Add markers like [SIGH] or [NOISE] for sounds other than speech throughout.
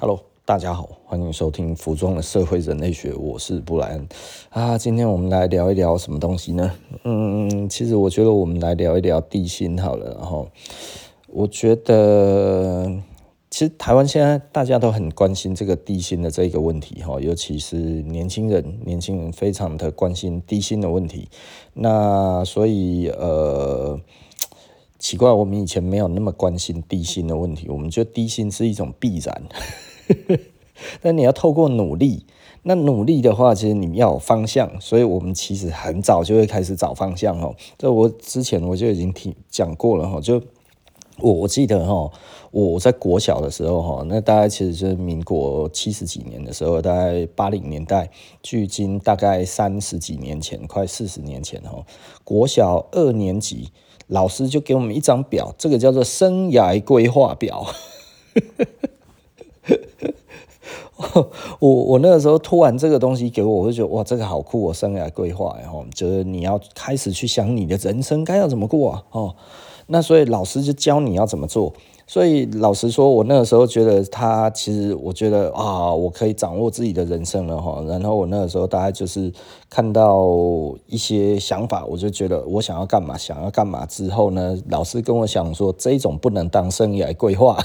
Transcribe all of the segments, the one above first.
Hello，大家好，欢迎收听《服装的社会人类学》，我是布莱恩啊。今天我们来聊一聊什么东西呢？嗯，其实我觉得我们来聊一聊地心好了。然后，我觉得其实台湾现在大家都很关心这个地心的这个问题哈，尤其是年轻人，年轻人非常的关心地心的问题。那所以呃。奇怪，我们以前没有那么关心地心的问题，我们觉得地心是一种必然，[LAUGHS] 但你要透过努力，那努力的话，其实你要有方向，所以我们其实很早就会开始找方向哦。这我之前我就已经听讲过了哈，就我我记得哈，我在国小的时候哈，那大概其实就是民国七十几年的时候，大概八零年代，距今大概三十几年前，快四十年前哈，国小二年级。老师就给我们一张表，这个叫做生涯规划表。[LAUGHS] 我我那个时候突然这个东西给我，我就觉得哇，这个好酷我，生涯规划，然后就是你要开始去想你的人生该要怎么过啊，哦，那所以老师就教你要怎么做。所以老实说，我那个时候觉得他其实，我觉得啊，我可以掌握自己的人生了哈。然后我那个时候大概就是看到一些想法，我就觉得我想要干嘛，想要干嘛之后呢，老师跟我讲说，这种不能当生涯规划。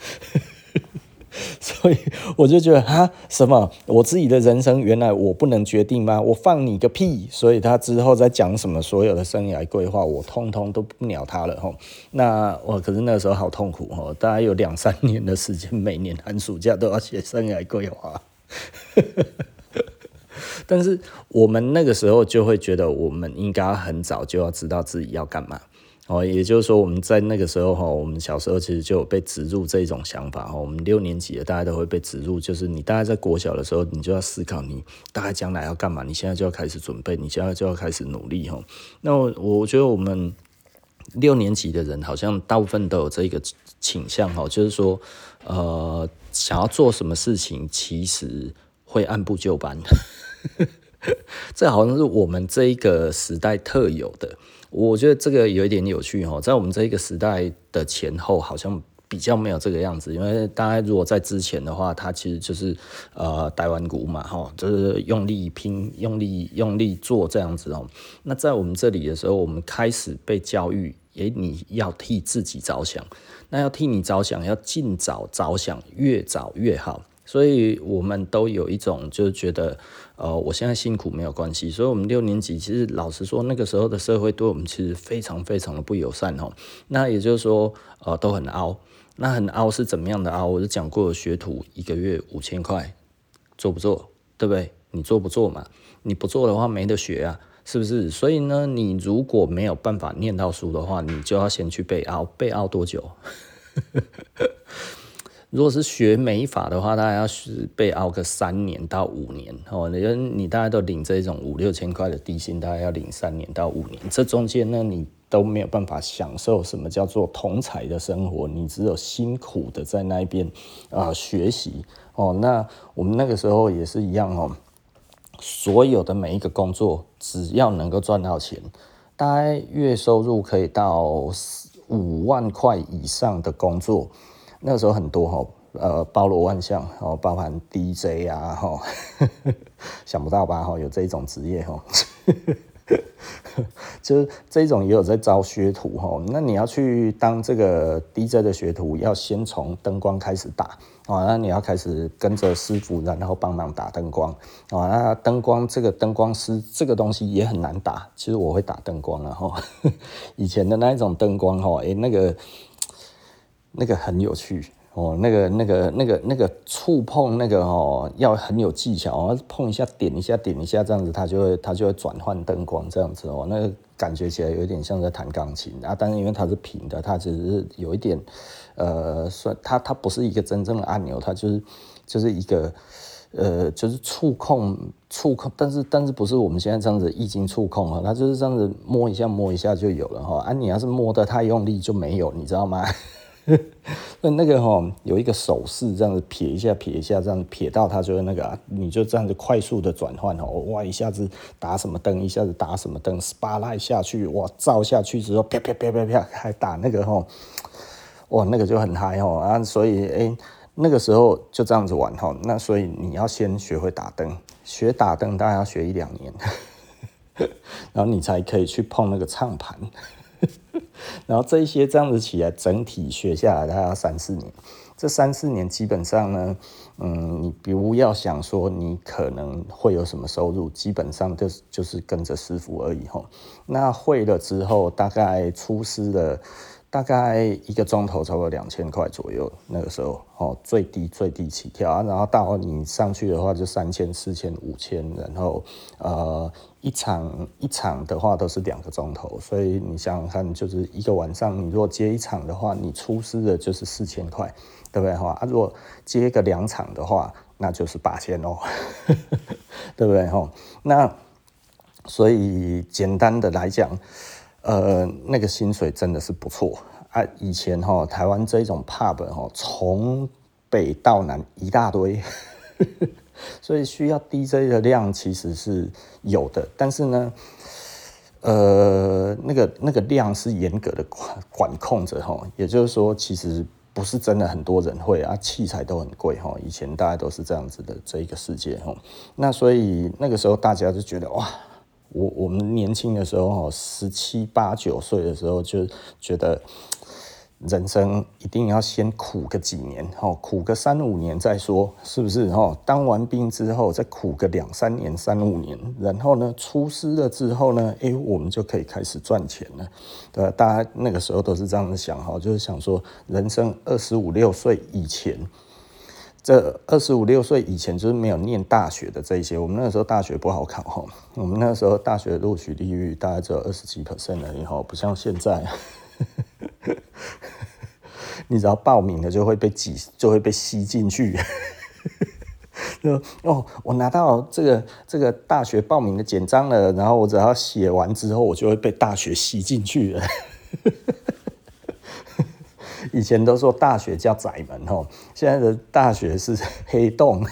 [LAUGHS] 所以我就觉得啊，什么？我自己的人生原来我不能决定吗？我放你个屁！所以他之后在讲什么所有的生涯规划，我通通都不鸟他了哈。那我可是那时候好痛苦哈，大概有两三年的时间，每年寒暑假都要写生涯规划。[LAUGHS] 但是我们那个时候就会觉得，我们应该很早就要知道自己要干嘛。哦，也就是说，我们在那个时候哈，我们小时候其实就有被植入这种想法哈。我们六年级的大家都会被植入，就是你大概在国小的时候，你就要思考你大概将来要干嘛，你现在就要开始准备，你现在就要开始努力哈。那我我觉得我们六年级的人好像大部分都有这个倾向哈，就是说，呃，想要做什么事情，其实会按部就班。[LAUGHS] 这好像是我们这一个时代特有的。我觉得这个有一点有趣哈，在我们这一个时代的前后，好像比较没有这个样子。因为大家如果在之前的话，它其实就是呃台湾鼓嘛哈，就是用力拼、用力、用力做这样子哦。那在我们这里的时候，我们开始被教育，诶，你要替自己着想，那要替你着想，要尽早着想，越早越好。所以我们都有一种就是觉得，呃，我现在辛苦没有关系。所以，我们六年级其实老实说，那个时候的社会对我们其实非常非常的不友善哦。那也就是说，呃，都很凹。那很凹是怎么样的凹？我就讲过，学徒一个月五千块，做不做？对不对？你做不做嘛？你不做的话没得学啊，是不是？所以呢，你如果没有办法念到书的话，你就要先去背凹。背凹多久？[LAUGHS] 如果是学美法的话，大概要是被熬个三年到五年哦。你你大概都领这种五六千块的底薪，大概要领三年到五年。这中间呢，你都没有办法享受什么叫做同才的生活，你只有辛苦的在那边啊、学习哦。那我们那个时候也是一样哦，所有的每一个工作，只要能够赚到钱，大概月收入可以到五万块以上的工作。那个时候很多哈，呃，包罗万象，哦，包含 DJ 啊，哈，[LAUGHS] 想不到吧，哈，有这种职业，哈，[LAUGHS] 就是这种也有在招学徒，哈，那你要去当这个 DJ 的学徒，要先从灯光开始打，啊，那你要开始跟着师傅，然后帮忙打灯光，啊，那灯光这个灯光师这个东西也很难打，其实我会打灯光啊，哈，[LAUGHS] 以前的那一种灯光，哈，哎，那个。那个很有趣哦，那个、那个、那个、那个触碰那个哦，要很有技巧哦，碰一下、点一下、点一下这样子，它就会它就会转换灯光这样子哦，那个感觉起来有点像在弹钢琴啊，但是因为它是平的，它只是有一点呃，算它它不是一个真正的按钮，它就是就是一个呃，就是触控触控，但是但是不是我们现在这样子一经触控啊，它就是这样子摸一下摸一下就有了哈，啊，你要是摸得太用力就没有，你知道吗？[LAUGHS] 那那个哈有一个手势，这样子撇一下撇一下，这样撇到它就会那个，你就这样子快速的转换哦，哇一下子打什么灯，一下子打什么灯，spotlight 下去，哇照下去之后啪啪啪啪啪，还打那个哈，哇，那个就很嗨哦啊，所以哎、那个时候就这样子玩哈。那所以你要先学会打灯，学打灯大概要学一两年，[LAUGHS] 然后你才可以去碰那个唱盘。[LAUGHS] 然后这一些这样子起来，整体学下来大概三四年。这三四年基本上呢，嗯，你不要想说你可能会有什么收入，基本上就是就是跟着师傅而已吼。那会了之后，大概出师的。大概一个钟头，差不多两千块左右。那个时候，哦，最低最低起跳啊，然后到你上去的话，就三千、四千、五千，然后呃，一场一场的话都是两个钟头，所以你想想看，就是一个晚上，你如果接一场的话，你出师的就是四千块，对不对哈？啊，如果接个两场的话，那就是八千哦，[LAUGHS] 对不对哈？那所以简单的来讲。呃，那个薪水真的是不错啊！以前哈，台湾这一种 pub 哈，从北到南一大堆，[LAUGHS] 所以需要 DJ 的量其实是有的，但是呢，呃，那个那个量是严格的管管控着哈，也就是说，其实不是真的很多人会啊，器材都很贵哈，以前大家都是这样子的这一个世界哈，那所以那个时候大家就觉得哇。我我们年轻的时候，哈，十七八九岁的时候，就觉得人生一定要先苦个几年，哈，苦个三五年再说，是不是？哈，当完兵之后，再苦个两三年、三五年，然后呢，出师了之后呢，哎，我们就可以开始赚钱了。对，大家那个时候都是这样子想，哈，就是想说，人生二十五六岁以前。这二十五六岁以前就是没有念大学的这一些，我们那个时候大学不好考哈，我们那时候大学录取率率大概只有二十几 percent 而已哈，不像现在，[LAUGHS] 你只要报名了就会被挤，就会被吸进去。[LAUGHS] 哦，我拿到这个这个大学报名的简章了，然后我只要写完之后，我就会被大学吸进去了。以前都说大学叫窄门吼，现在的大学是 [LAUGHS] 黑洞。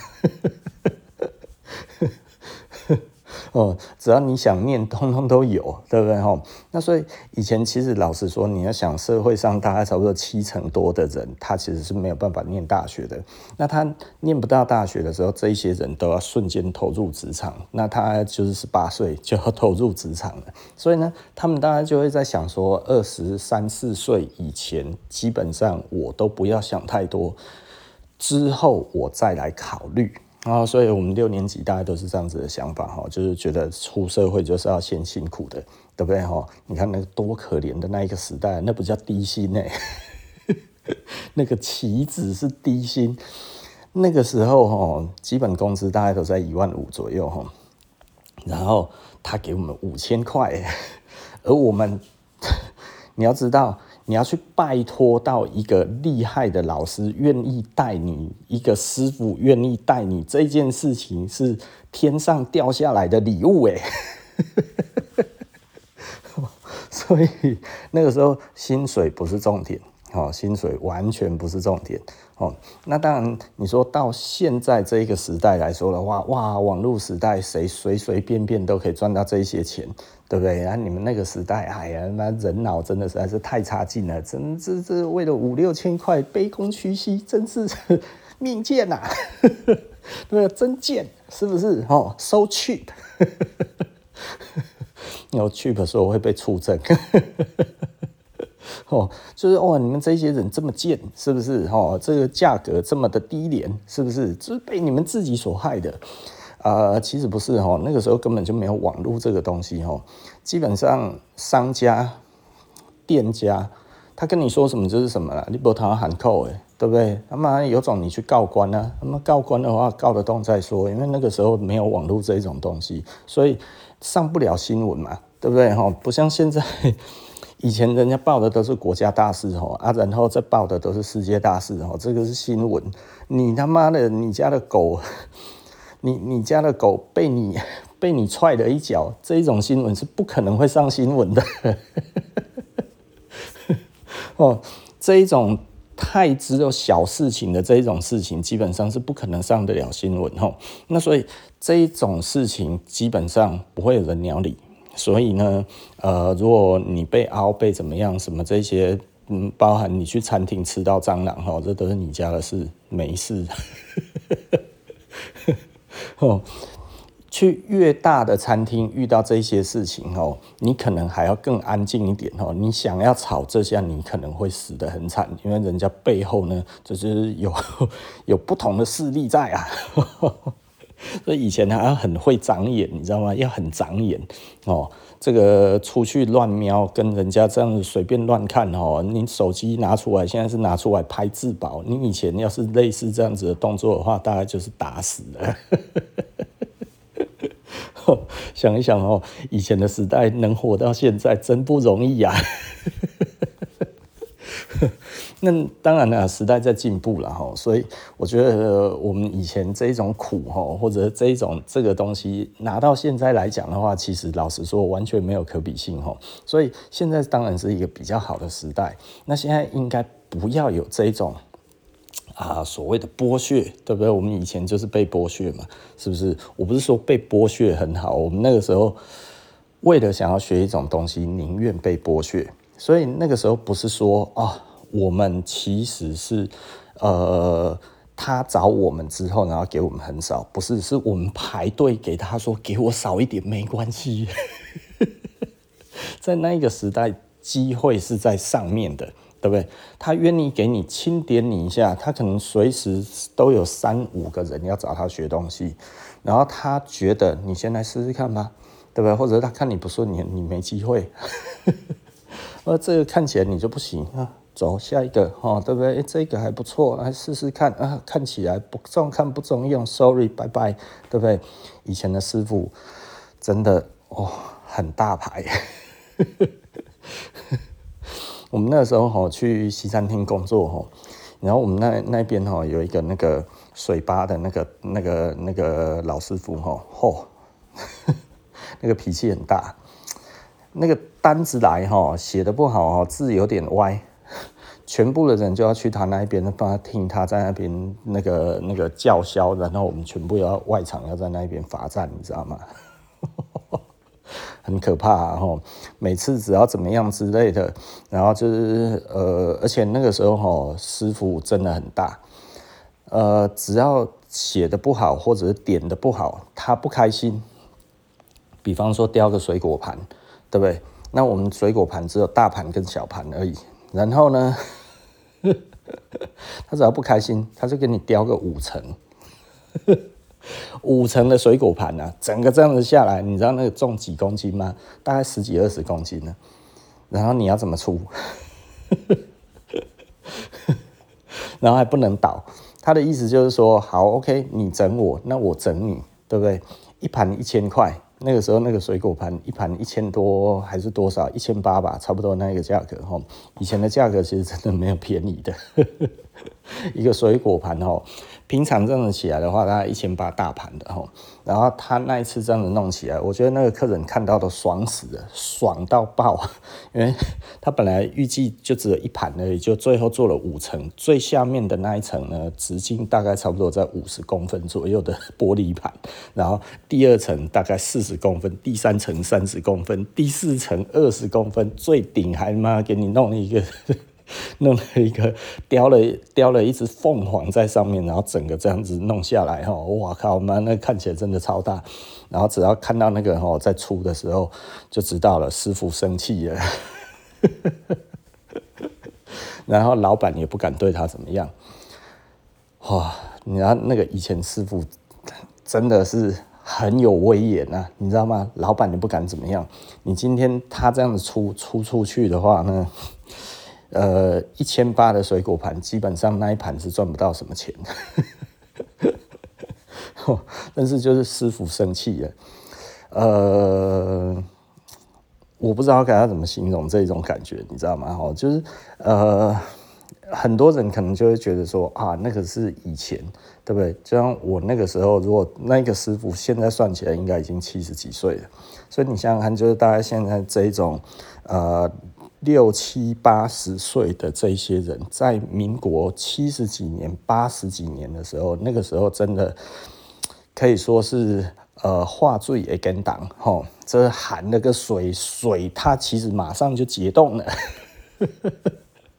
哦，只要你想念，通通都有，对不对哈？那所以以前其实老实说，你要想社会上大概差不多七成多的人，他其实是没有办法念大学的。那他念不到大学的时候，这一些人都要瞬间投入职场。那他就是十八岁就要投入职场了。所以呢，他们大家就会在想说，二十三四岁以前，基本上我都不要想太多，之后我再来考虑。然后，所以我们六年级大概都是这样子的想法哈，就是觉得出社会就是要先辛苦的，对不对哈？你看那多可怜的那一个时代，那不叫低薪呢，[LAUGHS] 那个棋子是低薪，那个时候哈，基本工资大概都在一万五左右哈，然后他给我们五千块，[LAUGHS] 而我们，[LAUGHS] 你要知道。你要去拜托到一个厉害的老师愿意带你，一个师傅愿意带你，这件事情是天上掉下来的礼物哎，[LAUGHS] 所以那个时候薪水不是重点，哦，薪水完全不是重点。哦，那当然，你说到现在这一个时代来说的话，哇，网络时代，谁随随便便都可以赚到这一些钱，对不对？啊，你们那个时代，哎呀，那人脑真的实在是太差劲了，真这这为了五六千块卑躬屈膝，真是 [LAUGHS] 命贱呐，[LAUGHS] 对，真贱，是不是？哦，so cheap，有 [LAUGHS] cheap 的时候会被出征。[LAUGHS] 哦，就是哇，你们这些人这么贱，是不是？哦，这个价格这么的低廉，是不是？就是被你们自己所害的。啊、呃，其实不是哈，那个时候根本就没有网络这个东西哈。基本上商家、店家，他跟你说什么就是什么了，你不谈喊扣哎，对不对？他妈有种你去告官啊，他妈告官的话告得动再说，因为那个时候没有网络这一种东西，所以上不了新闻嘛，对不对？哈，不像现在。以前人家报的都是国家大事哦，啊，然后再报的都是世界大事哦，这个是新闻。你他妈的，你家的狗，[LAUGHS] 你你家的狗被你被你踹了一脚，这一种新闻是不可能会上新闻的。[LAUGHS] 哦，这一种太只有小事情的这一种事情，基本上是不可能上得了新闻哦。那所以这一种事情基本上不会有人鸟你。所以呢，呃，如果你被凹被怎么样，什么这些嗯，包含你去餐厅吃到蟑螂哈，这都是你家的事，没事。[LAUGHS] 哦，去越大的餐厅遇到这些事情哦，你可能还要更安静一点哦。你想要吵这下，你可能会死得很惨，因为人家背后呢，就是有 [LAUGHS] 有不同的势力在啊。所以以前还要很会长眼，你知道吗？要很长眼哦。这个出去乱瞄，跟人家这样子随便乱看哦。你手机拿出来，现在是拿出来拍自保。你以前要是类似这样子的动作的话，大概就是打死了。[LAUGHS] 想一想哦，以前的时代能活到现在真不容易呀。[LAUGHS] 那当然了，时代在进步了哈，所以我觉得我们以前这一种苦哈，或者这一种这个东西拿到现在来讲的话，其实老实说完全没有可比性哈。所以现在当然是一个比较好的时代。那现在应该不要有这一种啊所谓的剥削，对不对？我们以前就是被剥削嘛，是不是？我不是说被剥削很好，我们那个时候为了想要学一种东西，宁愿被剥削。所以那个时候不是说啊。我们其实是，呃，他找我们之后，然后给我们很少，不是，是我们排队给他说，给我少一点没关系。[LAUGHS] 在那个时代，机会是在上面的，对不对？他愿意给你清点你一下，他可能随时都有三五个人要找他学东西，然后他觉得你先来试试看吧，对不对？或者他看你不顺眼，你没机会，[LAUGHS] 而这个看起来你就不行啊。走下一个哈，对不对？这个还不错，来试试看啊！看起来不中看不中用，sorry，拜拜，对不对？以前的师傅真的哦，很大牌。[LAUGHS] 我们那时候哈去西餐厅工作哈，然后我们那那边哈有一个那个水吧的那个那个那个老师傅哈，嚯，[LAUGHS] 那个脾气很大，那个单子来哈写的不好哈，字有点歪。全部的人就要去他那边，帮他听他在那边那个那个叫嚣，然后我们全部要外场要在那边罚站，你知道吗？[LAUGHS] 很可怕啊！每次只要怎么样之类的，然后就是呃，而且那个时候哈，师傅真的很大，呃，只要写的不好或者是点的不好，他不开心。比方说雕个水果盘，对不对？那我们水果盘只有大盘跟小盘而已，然后呢？[LAUGHS] 他只要不开心，他就给你雕个五层，[LAUGHS] 五层的水果盘啊，整个这样子下来，你知道那个重几公斤吗？大概十几二十公斤呢。然后你要怎么出？[LAUGHS] 然后还不能倒。他的意思就是说，好，OK，你整我，那我整你，对不对？一盘一千块。那个时候那个水果盘一盘一千多还是多少？一千八吧，差不多那个价格哈。以前的价格其实真的没有便宜的，[LAUGHS] 一个水果盘哈。平常这样子起来的话，大概一千八大盘的吼，然后他那一次这样子弄起来，我觉得那个客人看到都爽死了，爽到爆，[LAUGHS] 因为他本来预计就只有一盘而已，就最后做了五层，最下面的那一层呢，直径大概差不多在五十公分左右的玻璃盘，然后第二层大概四十公分，第三层三十公分，第四层二十公分，最顶还妈给你弄一个。[LAUGHS] 弄了一个雕了雕了一只凤凰在上面，然后整个这样子弄下来哈，哇靠妈，那看起来真的超大。然后只要看到那个哈在出的时候，就知道了师傅生气了。[LAUGHS] 然后老板也不敢对他怎么样。哇，你知道那个以前师傅真的是很有威严啊，你知道吗？老板也不敢怎么样。你今天他这样子出出出去的话呢？呃，一千八的水果盘，基本上那一盘是赚不到什么钱。[LAUGHS] 但是就是师傅生气了，呃，我不知道该要怎么形容这种感觉，你知道吗？哈，就是呃，很多人可能就会觉得说啊，那个是以前，对不对？就像我那个时候，如果那个师傅现在算起来，应该已经七十几岁了。所以你想想看，就是大家现在这一种呃。六七八十岁的这些人，在民国七十几年、八十几年的时候，那个时候真的可以说是呃，话最也跟党吼，这含了个水，水它其实马上就解冻了。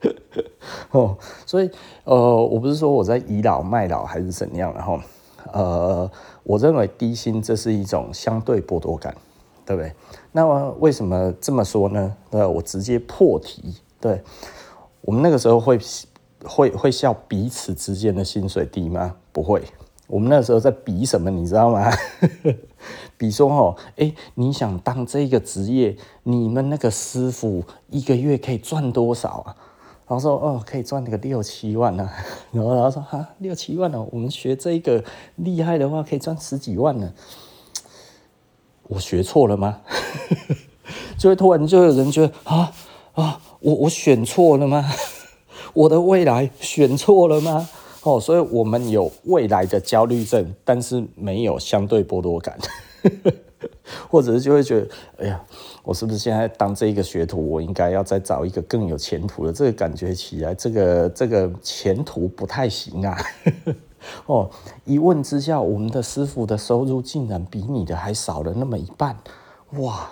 [LAUGHS] 哦，所以呃，我不是说我在倚老卖老还是怎样，然后呃，我认为低薪这是一种相对剥夺感，对不对？那么为什么这么说呢？对，我直接破题，对，我们那个时候会会会笑彼此之间的薪水低吗？不会，我们那时候在比什么，你知道吗？[LAUGHS] 比说哦，哎，你想当这个职业，你们那个师傅一个月可以赚多少啊？然后说哦，可以赚那个六七万呢、啊。然后然后说哈，六七万呢、哦，我们学这个厉害的话，可以赚十几万呢。我学错了吗？[LAUGHS] 就会突然就有人觉得啊啊，我我选错了吗？[LAUGHS] 我的未来选错了吗？哦，所以我们有未来的焦虑症，但是没有相对剥夺感。[LAUGHS] 或者是就会觉得，哎呀，我是不是现在当这一个学徒，我应该要再找一个更有前途的？这个感觉起来，这个这个前途不太行啊。哦，一问之下，我们的师傅的收入竟然比你的还少了那么一半，哇！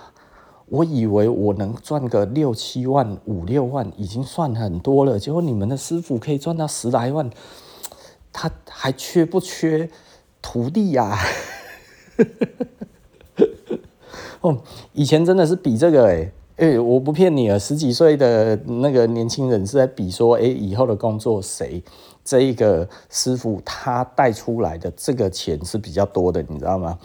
我以为我能赚个六七万、五六万已经算很多了，结果你们的师傅可以赚到十来万，他还缺不缺徒弟呀、啊？[LAUGHS] 哦，以前真的是比这个哎、欸，哎、我不骗你啊，十几岁的那个年轻人是在比说，哎、以后的工作谁这一个师傅他带出来的这个钱是比较多的，你知道吗？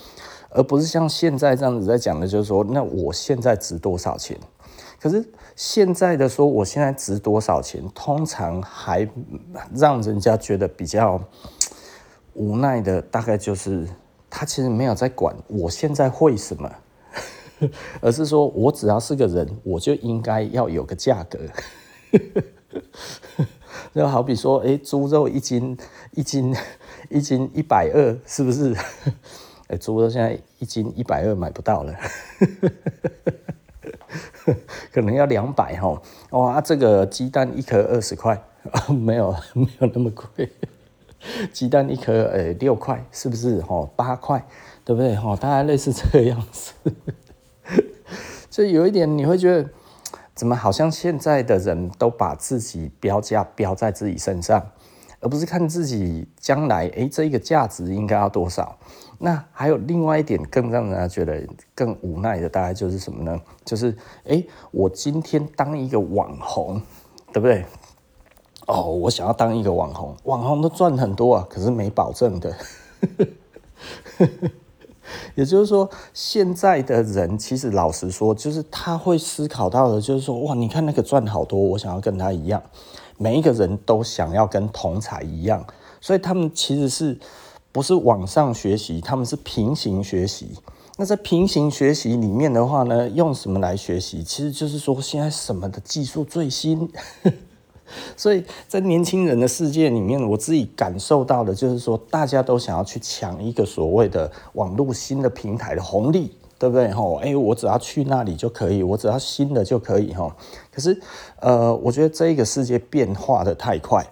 而不是像现在这样子在讲的，就是说，那我现在值多少钱？可是现在的说，我现在值多少钱，通常还让人家觉得比较无奈的，大概就是他其实没有在管我现在会什么。[LAUGHS] 而是说，我只要是个人，我就应该要有个价格。就好比说，哎，猪肉一斤，一斤，一斤一百二，是不是？[LAUGHS] 哎，猪肉现在一斤一百二买不到了，[LAUGHS] 可能要两百哈。哇，这个鸡蛋一颗二十块，[LAUGHS] 没有，没有那么贵。鸡蛋一颗，哎，六块，是不是？哈，八块，对不对？哈，大概类似这个样子。就有一点，你会觉得怎么好像现在的人都把自己标价标在自己身上，而不是看自己将来诶这一个价值应该要多少？那还有另外一点更让人家觉得更无奈的，大概就是什么呢？就是诶我今天当一个网红，对不对？哦，我想要当一个网红，网红都赚很多啊，可是没保证的。[LAUGHS] 也就是说，现在的人其实老实说，就是他会思考到的，就是说，哇，你看那个赚好多，我想要跟他一样。每一个人都想要跟同才一样，所以他们其实是不是网上学习，他们是平行学习。那在平行学习里面的话呢，用什么来学习？其实就是说，现在什么的技术最新。所以在年轻人的世界里面，我自己感受到的就是说，大家都想要去抢一个所谓的网络新的平台的红利，对不对？吼，哎，我只要去那里就可以，我只要新的就可以，吼。可是，呃，我觉得这一个世界变化得太快。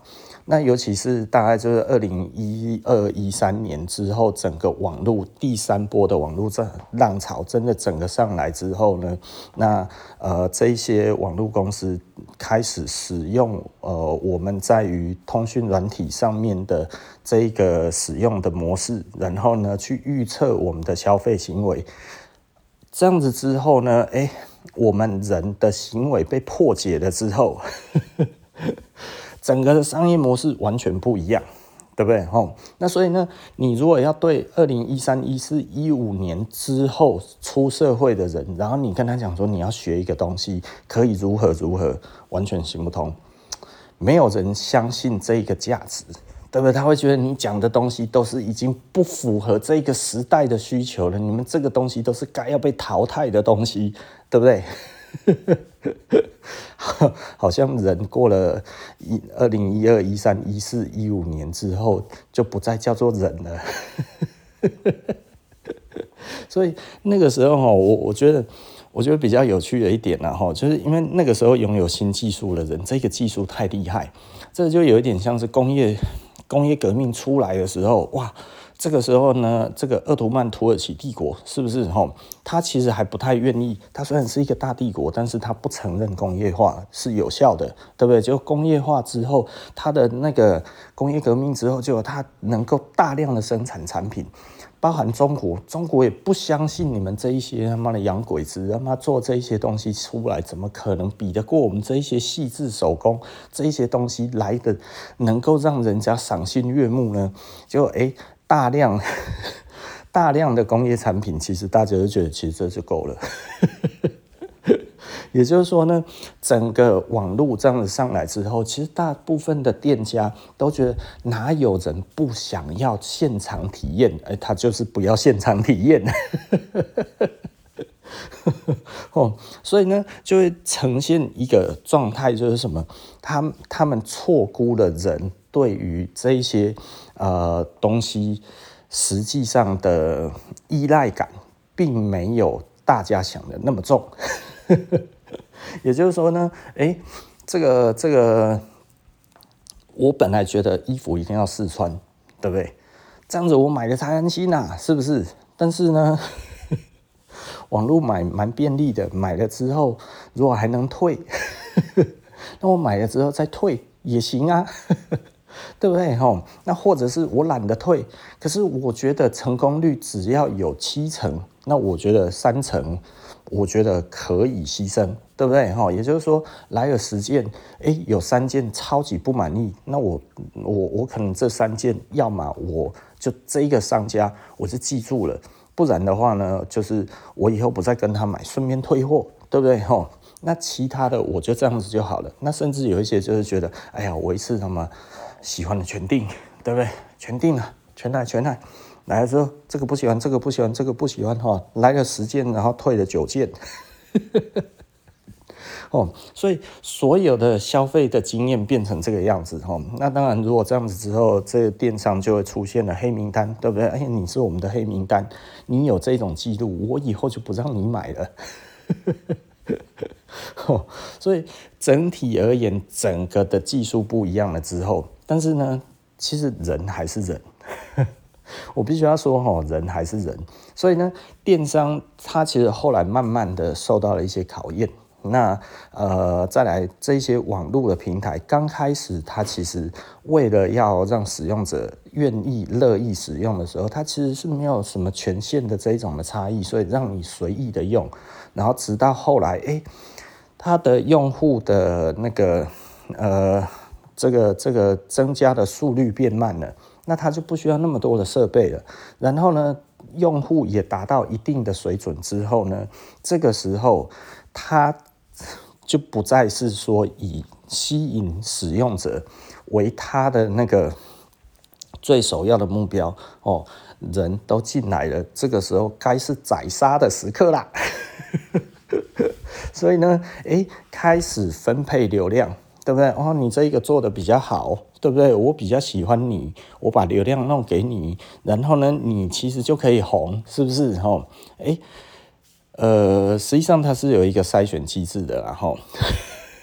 那尤其是大概就是二零一二一三年之后，整个网络第三波的网络这浪潮真的整个上来之后呢，那呃这些网络公司开始使用呃我们在于通讯软体上面的这一个使用的模式，然后呢去预测我们的消费行为，这样子之后呢，哎，我们人的行为被破解了之后。整个的商业模式完全不一样，对不对？吼，那所以呢，你如果要对二零一三、一四、一五年之后出社会的人，然后你跟他讲说你要学一个东西，可以如何如何，完全行不通，没有人相信这个价值，对不对？他会觉得你讲的东西都是已经不符合这个时代的需求了，你们这个东西都是该要被淘汰的东西，对不对？[LAUGHS] 好像人过了一二零一二、一三、一四、一五年之后，就不再叫做人了。[LAUGHS] 所以那个时候，我我觉得，我觉得比较有趣的一点呢，哈，就是因为那个时候拥有新技术的人，这个技术太厉害，这就有一点像是工业工业革命出来的时候，哇。这个时候呢，这个鄂图曼土耳其帝国是不是吼？他其实还不太愿意。他虽然是一个大帝国，但是他不承认工业化是有效的，对不对？就工业化之后，他的那个工业革命之后，就他能够大量的生产产品。包含中国，中国也不相信你们这一些他妈的洋鬼子，他妈做这一些东西出来，怎么可能比得过我们这一些细致手工这一些东西来的能够让人家赏心悦目呢？就诶、大量 [LAUGHS] 大量的工业产品，其实大家都觉得其实这就够了。[LAUGHS] 也就是说呢，整个网络这样子上来之后，其实大部分的店家都觉得哪有人不想要现场体验？哎，他就是不要现场体验。[LAUGHS] 哦，所以呢，就会呈现一个状态，就是什么？他他们错估了人对于这一些呃东西实际上的依赖感，并没有大家想的那么重。[LAUGHS] 也就是说呢，哎，这个这个，我本来觉得衣服一定要试穿，对不对？这样子我买的才安心呐，是不是？但是呢，[LAUGHS] 网络买蛮便利的，买了之后如果还能退，[LAUGHS] 那我买了之后再退也行啊，对不对？吼，那或者是我懒得退，可是我觉得成功率只要有七成，那我觉得三成。我觉得可以牺牲，对不对？吼，也就是说，来了十件，诶，有三件超级不满意，那我我我可能这三件，要么我就这一个商家，我就记住了，不然的话呢，就是我以后不再跟他买，顺便退货，对不对？哈，那其他的我就这样子就好了。那甚至有一些就是觉得，哎呀，我一次他妈喜欢的全定，对不对？全定了，全来全来。来了之后，这个不喜欢，这个不喜欢，这个不喜欢哈。来了十件，然后退了九件，[LAUGHS] 哦，所以所有的消费的经验变成这个样子哈。那当然，如果这样子之后，这个电商就会出现了黑名单，对不对？哎，你是我们的黑名单，你有这种记录，我以后就不让你买了。[LAUGHS] 哦，所以整体而言，整个的技术不一样了之后，但是呢，其实人还是人。[LAUGHS] 我必须要说，哈，人还是人，所以呢，电商它其实后来慢慢的受到了一些考验。那呃，再来这些网络的平台，刚开始它其实为了要让使用者愿意乐意使用的时候，它其实是没有什么权限的这一种的差异，所以让你随意的用。然后直到后来，哎，它的用户的那个呃，这个这个增加的速率变慢了。那他就不需要那么多的设备了，然后呢，用户也达到一定的水准之后呢，这个时候他就不再是说以吸引使用者为他的那个最首要的目标哦，人都进来了，这个时候该是宰杀的时刻啦，[LAUGHS] 所以呢，诶，开始分配流量。对不对？哦，你这一个做的比较好，对不对？我比较喜欢你，我把流量弄给你，然后呢，你其实就可以红，是不是？哈，哎，呃，实际上它是有一个筛选机制的，然后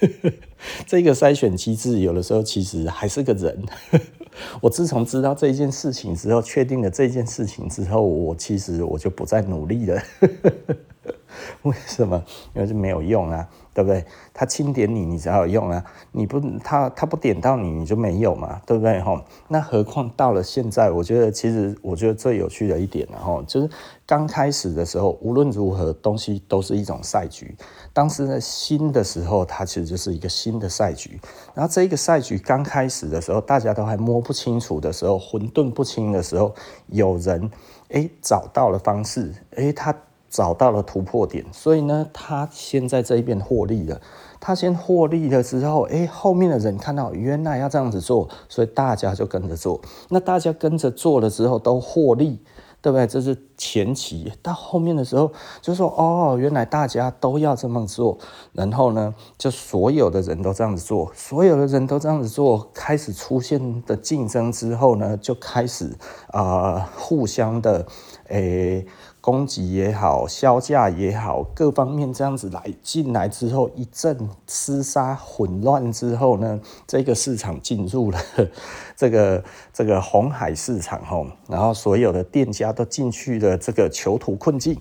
[LAUGHS] 这个筛选机制有的时候其实还是个人。[LAUGHS] 我自从知道这件事情之后，确定了这件事情之后，我其实我就不再努力了。[LAUGHS] 为什么？因为是没有用啊。对不对？他轻点你，你才有用啊！你不，他他不点到你，你就没有嘛，对不对？吼，那何况到了现在，我觉得其实我觉得最有趣的一点，然后就是刚开始的时候，无论如何东西都是一种赛局。当时呢，新的时候，它其实就是一个新的赛局。然后这个赛局刚开始的时候，大家都还摸不清楚的时候，混沌不清的时候，有人诶找到了方式，诶他。找到了突破点，所以呢，他先在这一边获利了。他先获利了之后，哎，后面的人看到原来要这样子做，所以大家就跟着做。那大家跟着做了之后都获利，对不对？这是前期。到后面的时候，就说哦，原来大家都要这么做。然后呢，就所有的人都这样子做，所有的人都这样子做，开始出现的竞争之后呢，就开始啊、互相的诶。供给也好，销价也好，各方面这样子来进来之后，一阵厮杀混乱之后呢，这个市场进入了 [LAUGHS] 这个这个红海市场吼，然后所有的店家都进去了这个囚徒困境，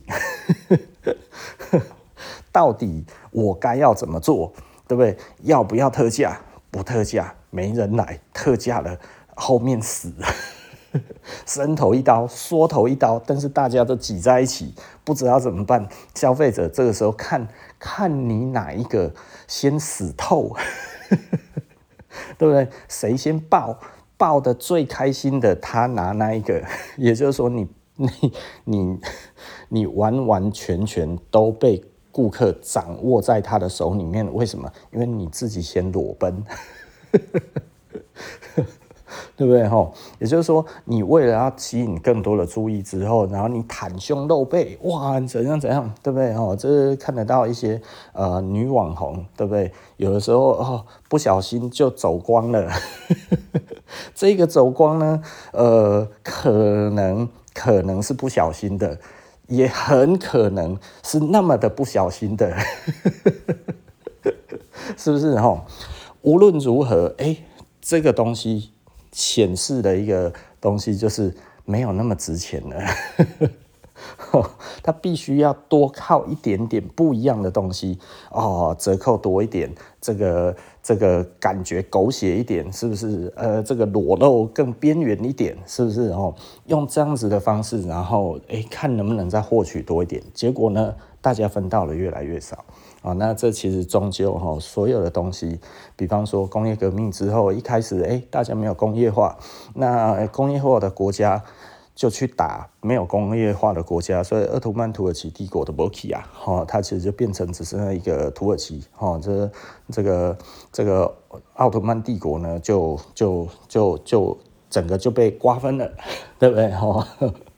[LAUGHS] 到底我该要怎么做，对不对？要不要特价？不特价，没人来；特价了，后面死。伸头一刀，缩头一刀，但是大家都挤在一起，不知道怎么办。消费者这个时候看看你哪一个先死透，[LAUGHS] 对不对？谁先爆爆的最开心的，他拿那一个。[LAUGHS] 也就是说你，[LAUGHS] 你你你你完完全全都被顾客掌握在他的手里面。为什么？因为你自己先裸奔。对不对吼？也就是说，你为了要吸引更多的注意之后，然后你袒胸露背，哇，怎样怎样，对不对吼？这看得到一些呃女网红，对不对？有的时候哦，不小心就走光了。[LAUGHS] 这个走光呢，呃，可能可能是不小心的，也很可能是那么的不小心的，[LAUGHS] 是不是吼？无论如何，哎，这个东西。显示的一个东西就是没有那么值钱了，它必须要多靠一点点不一样的东西哦，折扣多一点，这个这个感觉狗血一点，是不是？呃，这个裸露更边缘一点，是不是？哦，用这样子的方式，然后哎，看能不能再获取多一点。结果呢，大家分到了越来越少。啊，那这其实终究哈，所有的东西，比方说工业革命之后，一开始哎，大家没有工业化，那工业化的国家就去打没有工业化的国家，所以鄂图曼土耳其帝国的没去啊，哈，它其实就变成只剩下一个土耳其，哈，这这个这个奥特曼帝国呢，就就就就整个就被瓜分了，[LAUGHS] 对不对？哈。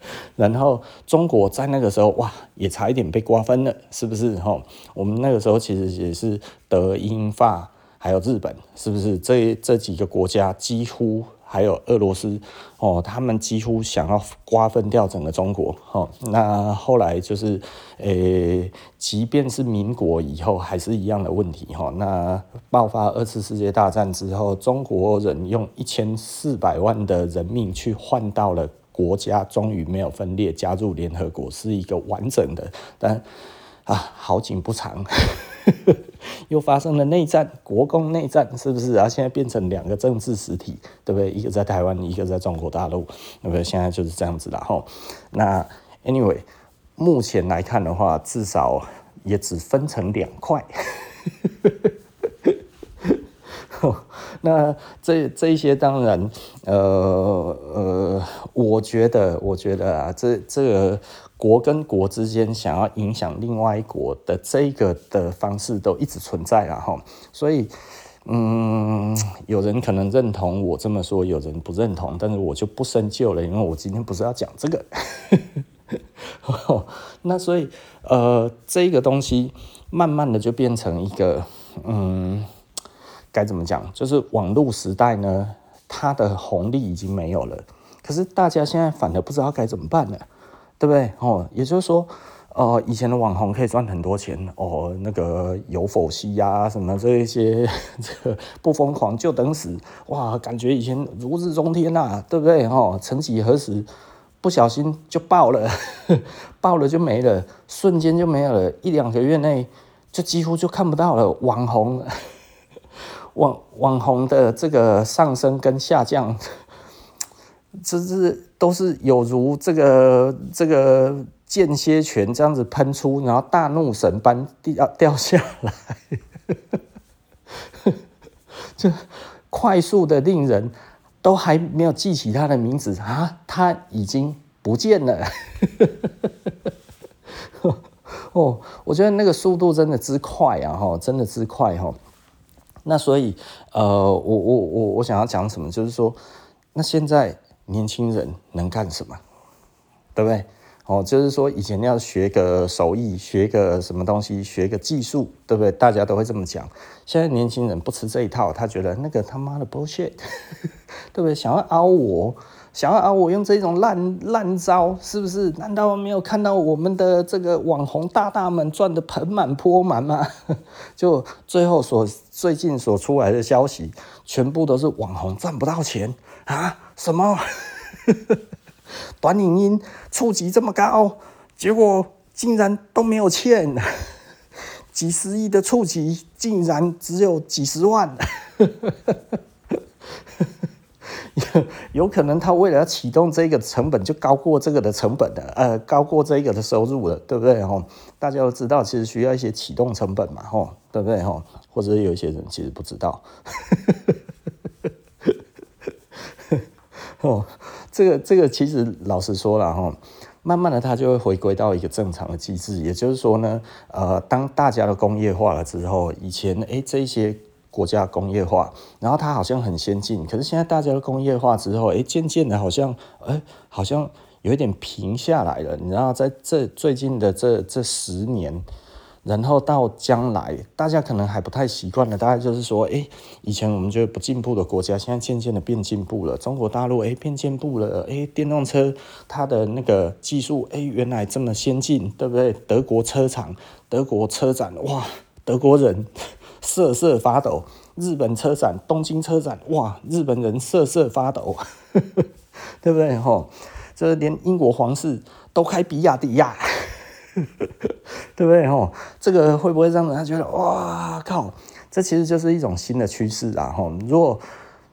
[LAUGHS] 然后中国在那个时候哇，也差一点被瓜分了，是不是？哈，我们那个时候其实也是德英法还有日本，是不是？这这几个国家几乎还有俄罗斯哦，他们几乎想要瓜分掉整个中国。哈，那后来就是，诶，即便是民国以后，还是一样的问题。哈，那爆发二次世界大战之后，中国人用一千四百万的人命去换到了。国家终于没有分裂，加入联合国是一个完整的，但啊，好景不长，[LAUGHS] 又发生了内战，国共内战，是不是啊？现在变成两个政治实体，对不对？一个在台湾，一个在中国大陆，对不对？现在就是这样子了哈。那 anyway，目前来看的话，至少也只分成两块。[LAUGHS] 那这这些当然，呃呃，我觉得，我觉得啊，这这个国跟国之间想要影响另外一国的这个的方式都一直存在了哈。所以，嗯，有人可能认同我这么说，有人不认同，但是我就不深究了，因为我今天不是要讲这个。[LAUGHS] 那所以，呃，这个东西慢慢的就变成一个，嗯。该怎么讲？就是网络时代呢，它的红利已经没有了。可是大家现在反而不知道该怎么办了，对不对？哦，也就是说，呃，以前的网红可以赚很多钱哦，那个有否息呀，什么这一些，[LAUGHS] 这不疯狂就等死。哇，感觉以前如日中天呐、啊，对不对？哦，曾几何时，不小心就爆了，[LAUGHS] 爆了就没了，瞬间就没有了，一两个月内就几乎就看不到了网红。网网红的这个上升跟下降，[LAUGHS] 这是都是有如这个这个间歇泉这样子喷出，然后大怒神般掉掉下来，[LAUGHS] 这快速的令人都还没有记起他的名字啊，他已经不见了。[LAUGHS] 哦，我觉得那个速度真的之快啊，真的之快哈。那所以，呃，我我我我想要讲什么，就是说，那现在年轻人能干什么，对不对？哦，就是说以前要学个手艺，学个什么东西，学个技术，对不对？大家都会这么讲。现在年轻人不吃这一套，他觉得那个他妈的 bullshit，[LAUGHS] 对不对？想要凹我。想要凹！我用这种烂烂招，是不是？难道没有看到我们的这个网红大大们赚得盆满钵满吗？[LAUGHS] 就最后所最近所出来的消息，全部都是网红赚不到钱啊！什么？[LAUGHS] 短影音触及这么高，结果竟然都没有欠，几十亿的触及竟然只有几十万。[LAUGHS] 有可能他为了要启动这个成本，就高过这个的成本的，呃，高过这个的收入了，对不对？吼，大家都知道，其实需要一些启动成本嘛，吼，对不对？吼，或者有一些人其实不知道，哦，这个这个其实老实说了，吼，慢慢的它就会回归到一个正常的机制，也就是说呢，呃，当大家的工业化了之后，以前哎这些。国家工业化，然后它好像很先进，可是现在大家都工业化之后，哎，渐渐的好像，哎，好像有一点平下来了。你知道，在这最近的这这十年，然后到将来，大家可能还不太习惯了。大概就是说，哎，以前我们觉得不进步的国家，现在渐渐的变进步了。中国大陆，哎，变进步了。哎，电动车它的那个技术，哎，原来这么先进，对不对？德国车厂、德国车展，哇，德国人。瑟瑟发抖，日本车展、东京车展，哇，日本人瑟瑟发抖，[LAUGHS] 对不对？吼，这连英国皇室都开比亚迪呀，[LAUGHS] 对不对？吼，这个会不会让人家觉得哇靠？这其实就是一种新的趋势啊！吼，如果，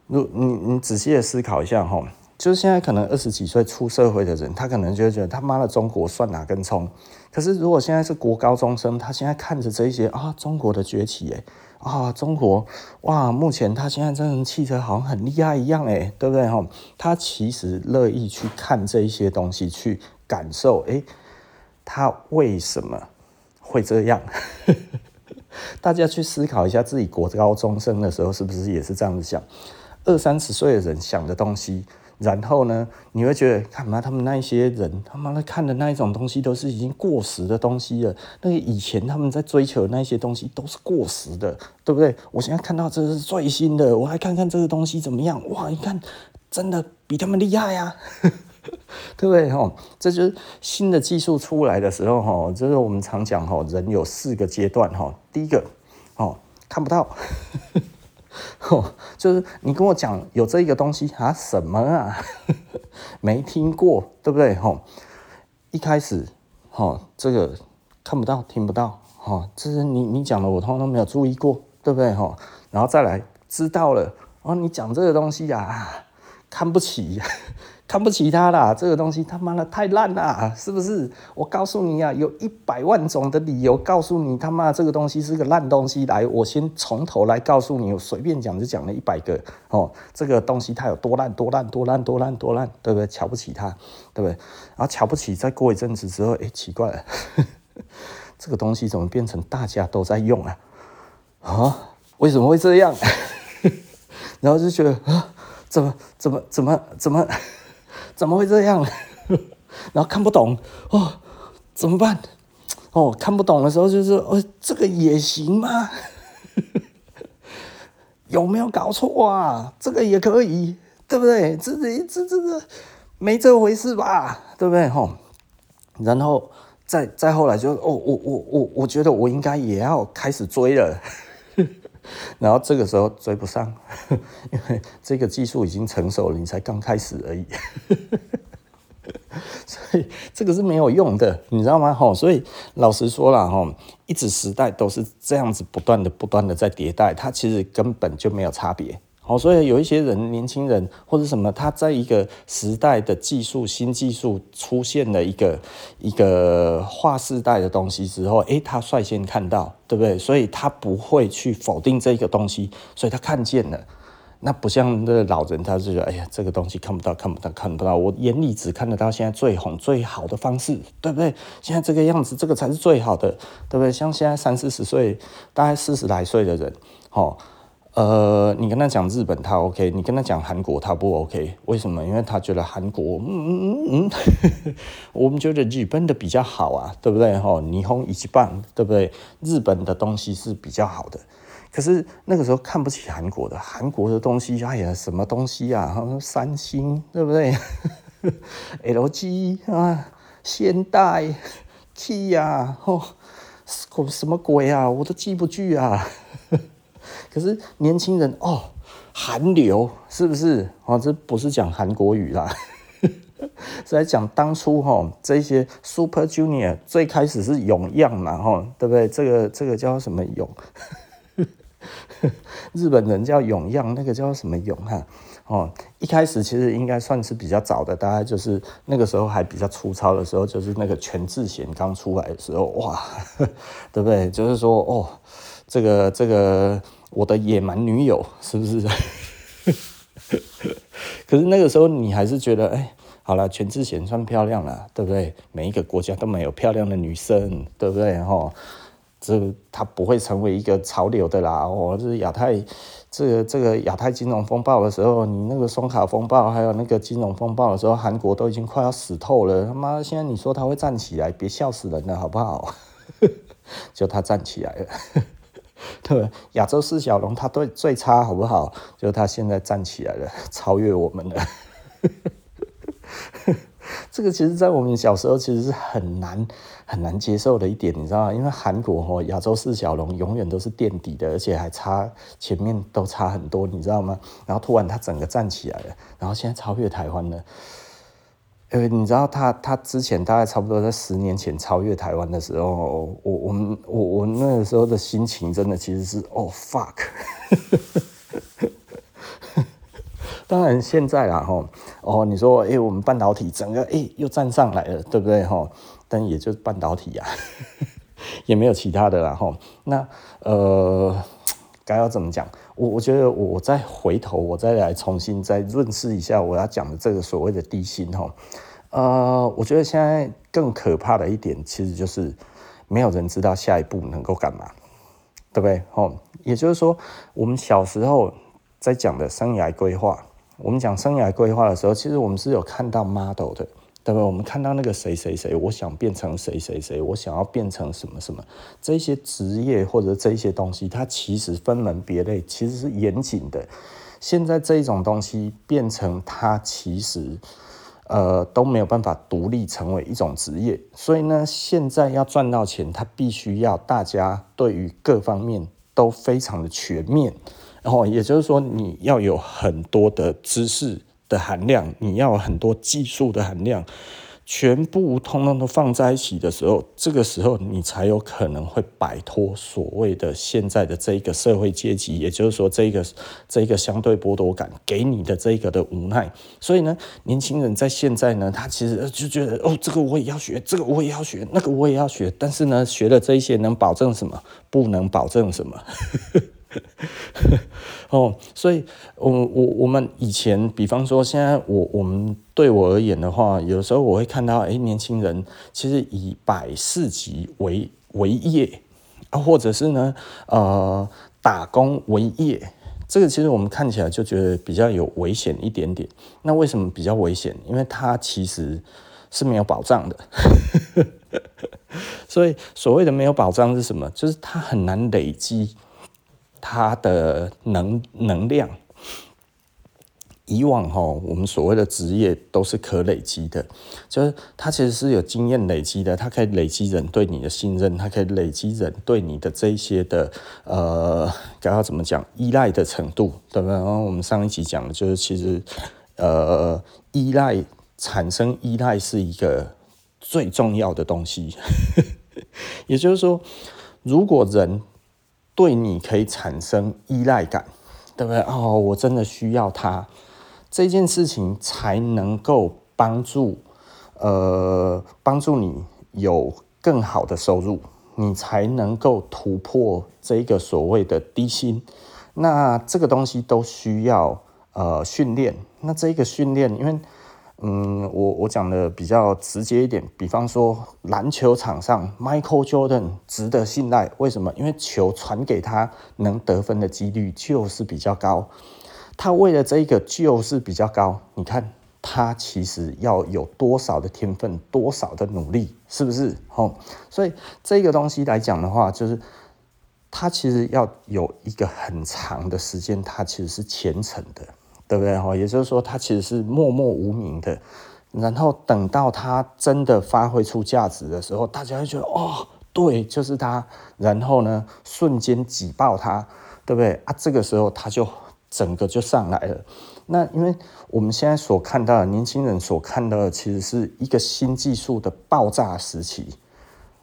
如你你仔细的思考一下，吼，就是现在可能二十几岁出社会的人，他可能就会觉得他妈的中国算哪根葱？可是，如果现在是国高中生，他现在看着这一些啊，中国的崛起，哎，啊，中国哇，目前他现在这辆汽车好像很厉害一样，哎，对不对吼？他其实乐意去看这一些东西，去感受，哎，他为什么会这样？[LAUGHS] 大家去思考一下，自己国高中生的时候是不是也是这样子想？二三十岁的人想的东西。然后呢，你会觉得，干嘛他们那一些人，他妈的看的那一种东西都是已经过时的东西了。那个以前他们在追求的那些东西都是过时的，对不对？我现在看到这是最新的，我来看看这个东西怎么样。哇，你看，真的比他们厉害呀，[LAUGHS] 对不对？哈，这就是新的技术出来的时候，哈，就是我们常讲，哈，人有四个阶段，哈，第一个，哦，看不到。[LAUGHS] 哦，就是你跟我讲有这个东西啊？什么啊？[LAUGHS] 没听过，对不对？吼，一开始，吼，这个看不到，听不到，吼，这是你你讲的，我通通都没有注意过，对不对？吼，然后再来知道了，哦，你讲这个东西呀，看不起。看不起他啦，这个东西他妈的太烂啦，是不是？我告诉你啊，有一百万种的理由告诉你他妈这个东西是个烂东西。来，我先从头来告诉你，我随便讲就讲了一百个哦，这个东西它有多烂多烂多烂多烂多烂，对不对？瞧不起他，对不对？然后瞧不起，再过一阵子之后，哎，奇怪了，[LAUGHS] 这个东西怎么变成大家都在用啊？啊，为什么会这样？[LAUGHS] 然后就觉得啊，怎么怎么怎么怎么？怎么怎么会这样？[LAUGHS] 然后看不懂哦，怎么办？哦，看不懂的时候就是哦，这个也行吗？[LAUGHS] 有没有搞错啊？这个也可以，对不对？这这这这个没这回事吧？对不对？吼，然后再再后来就哦，我我我我觉得我应该也要开始追了。然后这个时候追不上，[LAUGHS] 因为这个技术已经成熟了，你才刚开始而已，[LAUGHS] 所以这个是没有用的，你知道吗？吼，所以老实说了，吼，一直时代都是这样子不断的、不断的在迭代，它其实根本就没有差别。哦，所以有一些人，年轻人或者什么，他在一个时代的技术、新技术出现了一个一个划时代的东西之后，诶，他率先看到，对不对？所以他不会去否定这个东西，所以他看见了。那不像那老人，他是觉得，哎呀，这个东西看不到，看不到，看不到。我眼里只看得到现在最红、最好的方式，对不对？现在这个样子，这个才是最好的，对不对？像现在三四十岁，大概四十来岁的人，哦。呃，你跟他讲日本他 OK，你跟他讲韩国他不 OK，为什么？因为他觉得韩国，嗯嗯嗯嗯，[LAUGHS] 我们觉得日本的比较好啊，对不对？吼，霓虹一级棒，对不对？日本的东西是比较好的，可是那个时候看不起韩国的，韩国的东西，哎呀，什么东西啊？三星，对不对？[LAUGHS] LG 啊，现代，Kia，吼，什么鬼啊？我都记不住啊。可是年轻人哦，韩流是不是？哦，这不是讲韩国语啦，[LAUGHS] 是在讲当初哈、哦、这些 Super Junior 最开始是永样嘛，哈、哦，对不对？这个这个叫什么永？[LAUGHS] 日本人叫永样，那个叫什么永哈？哦，一开始其实应该算是比较早的，大概就是那个时候还比较粗糙的时候，就是那个全智贤刚出来的时候，哇，[LAUGHS] 对不对？就是说哦，这个这个。我的野蛮女友 [LAUGHS] 是不是？[LAUGHS] 可是那个时候你还是觉得，哎、好了，全智贤算漂亮了，对不对？每一个国家都没有漂亮的女生，对不对？哈，这她不会成为一个潮流的啦。哦，这是亚太，这个这个亚太金融风暴的时候，你那个双卡风暴，还有那个金融风暴的时候，韩国都已经快要死透了。他妈，现在你说他会站起来，别笑死人了，好不好？[LAUGHS] 就他站起来了。[LAUGHS] 对，亚洲四小龙，他对最差好不好？就他现在站起来了，[LAUGHS] 超越我们了。[LAUGHS] 这个其实，在我们小时候，其实是很难很难接受的一点，你知道吗？因为韩国哦，亚洲四小龙永远都是垫底的，而且还差前面都差很多，你知道吗？然后突然他整个站起来了，然后现在超越台湾了。呃，你知道他他之前大概差不多在十年前超越台湾的时候，我我们我我那个时候的心情真的其实是哦 fuck，[LAUGHS] 当然现在啦吼哦，你说哎、欸、我们半导体整个哎、又站上来了，对不对吼？但也就是半导体呀、啊，[LAUGHS] 也没有其他的啦吼。那呃该要怎么讲？我我觉得我再回头，我再来重新再润饰一下我要讲的这个所谓的低薪哈，呃，我觉得现在更可怕的一点，其实就是没有人知道下一步能够干嘛，对不对？哦，也就是说，我们小时候在讲的生涯规划，我们讲生涯规划的时候，其实我们是有看到 model 的。对吧？我们看到那个谁谁谁，我想变成谁谁谁，我想要变成什么什么，这些职业或者这些东西，它其实分门别类，其实是严谨的。现在这一种东西变成它其实呃都没有办法独立成为一种职业，所以呢，现在要赚到钱，它必须要大家对于各方面都非常的全面，然后也就是说你要有很多的知识。的含量，你要很多技术的含量，全部通通都放在一起的时候，这个时候你才有可能会摆脱所谓的现在的这一个社会阶级，也就是说，这个这一个相对剥夺感给你的这个的无奈。所以呢，年轻人在现在呢，他其实就觉得哦，这个我也要学，这个我也要学，那个我也要学，但是呢，学了这一些能保证什么？不能保证什么。[LAUGHS] 哦，所以，我我我们以前，比方说，现在我我们对我而言的话，有时候我会看到，哎，年轻人其实以摆市集为为业，或者是呢，呃，打工为业，这个其实我们看起来就觉得比较有危险一点点。那为什么比较危险？因为它其实是没有保障的。[LAUGHS] 所以，所谓的没有保障是什么？就是它很难累积。它的能能量，以往哈，我们所谓的职业都是可累积的，就是它其实是有经验累积的，它可以累积人对你的信任，它可以累积人对你的这些的呃，该要怎么讲，依赖的程度，对不对？然后我们上一集讲的就是，其实呃，依赖产生依赖是一个最重要的东西，[LAUGHS] 也就是说，如果人。对你可以产生依赖感，对不对？哦，我真的需要他，这件事情才能够帮助，呃，帮助你有更好的收入，你才能够突破这个所谓的低薪。那这个东西都需要呃训练。那这个训练，因为嗯，我我讲的比较直接一点，比方说篮球场上，Michael Jordan 值得信赖，为什么？因为球传给他能得分的几率就是比较高。他为了这个就是比较高，你看他其实要有多少的天分，多少的努力，是不是？吼，所以这个东西来讲的话，就是他其实要有一个很长的时间，他其实是虔诚的。对不对？哈，也就是说，他其实是默默无名的，然后等到他真的发挥出价值的时候，大家会觉得哦，对，就是他，然后呢，瞬间挤爆他，对不对？啊，这个时候他就整个就上来了。那因为我们现在所看到的年轻人所看到的，其实是一个新技术的爆炸时期，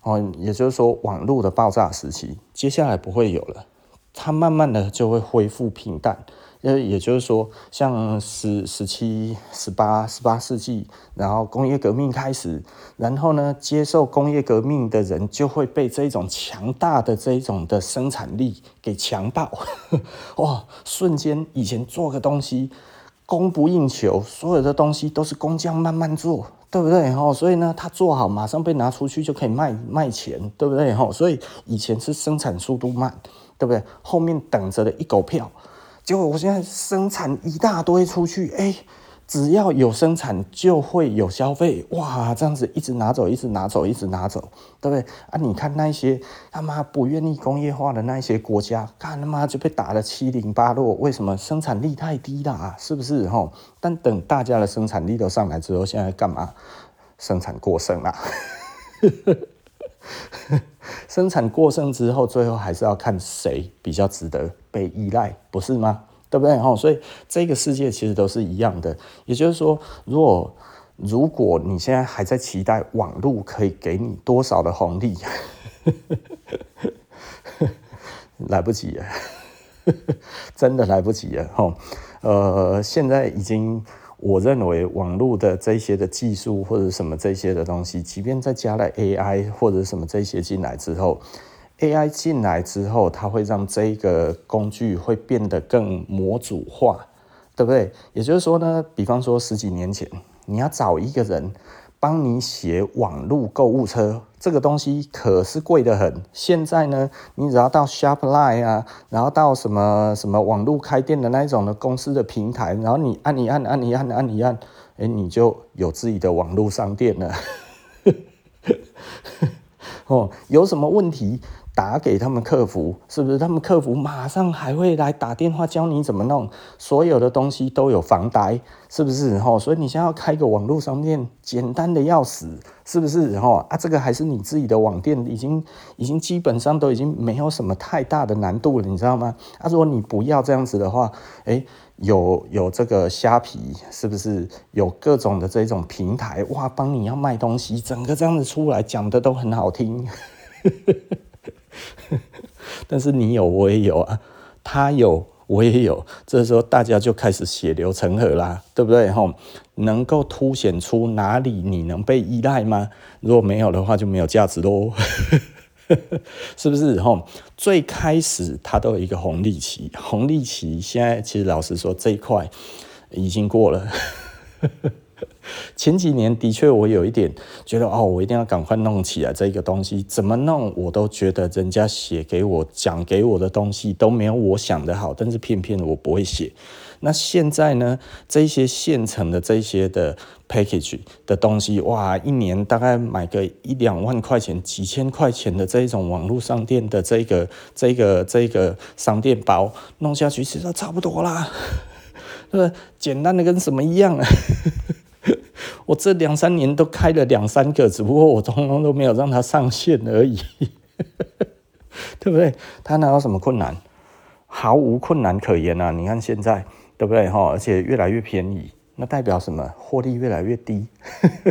哦，也就是说，网络的爆炸时期，接下来不会有了，它慢慢的就会恢复平淡。呃，也就是说，像十、十七、十八、十八世纪，然后工业革命开始，然后呢，接受工业革命的人就会被这种强大的这种的生产力给强暴，[LAUGHS] 哇！瞬间，以前做个东西供不应求，所有的东西都是工匠慢慢做，对不对？哦，所以呢，他做好马上被拿出去就可以卖卖钱，对不对？哦，所以以前是生产速度慢，对不对？后面等着的一狗票。结果我现在生产一大堆出去，哎，只要有生产就会有消费，哇，这样子一直拿走，一直拿走，一直拿走，对不对？啊，你看那些他妈不愿意工业化的那些国家，看他妈就被打得七零八落，为什么？生产力太低了啊，是不是？吼，但等大家的生产力都上来之后，现在干嘛？生产过剩啊。[LAUGHS] 生产过剩之后，最后还是要看谁比较值得被依赖，不是吗？对不对？哈，所以这个世界其实都是一样的。也就是说，如果如果你现在还在期待网络可以给你多少的红利，[LAUGHS] 来不及了，真的来不及了。哈，呃，现在已经。我认为网络的这些的技术或者什么这些的东西，即便再加了 AI 或者什么这些进来之后，AI 进来之后，它会让这个工具会变得更模组化，对不对？也就是说呢，比方说十几年前，你要找一个人。帮你写网络购物车这个东西可是贵得很。现在呢，你只要到 Shopline 啊，然后到什么什么网络开店的那一种的公司的平台，然后你按一按，按一按，按一按，哎，你就有自己的网络商店了。[LAUGHS] 哦，有什么问题？打给他们客服，是不是？他们客服马上还会来打电话教你怎么弄，所有的东西都有防呆，是不是？吼，所以你现在要开个网络商店，简单的要死，是不是？吼啊，这个还是你自己的网店，已经已经基本上都已经没有什么太大的难度了，你知道吗？啊，如果你不要这样子的话，诶，有有这个虾皮，是不是？有各种的这种平台，哇，帮你要卖东西，整个这样子出来讲的都很好听。[LAUGHS] [LAUGHS] 但是你有我也有啊，他有我也有，这时候大家就开始血流成河啦，对不对？吼，能够凸显出哪里你能被依赖吗？如果没有的话，就没有价值喽，[LAUGHS] 是不是？吼，最开始它都有一个红利期，红利期现在其实老实说这一块已经过了。[LAUGHS] 前几年的确，我有一点觉得哦，我一定要赶快弄起来这个东西，怎么弄我都觉得人家写给我讲给我的东西都没有我想的好，但是偏偏我不会写。那现在呢，这些现成的这些的 package 的东西，哇，一年大概买个一两万块钱、几千块钱的这一种网络商店的这个、这个、这个商店包弄下去，其实差不多啦，是不是？简单的跟什么一样啊？[LAUGHS] 我这两三年都开了两三个，只不过我通通都没有让它上线而已，[LAUGHS] 对不对？它哪有什么困难？毫无困难可言啊！你看现在，对不对？哈，而且越来越便宜，那代表什么？获利越来越低，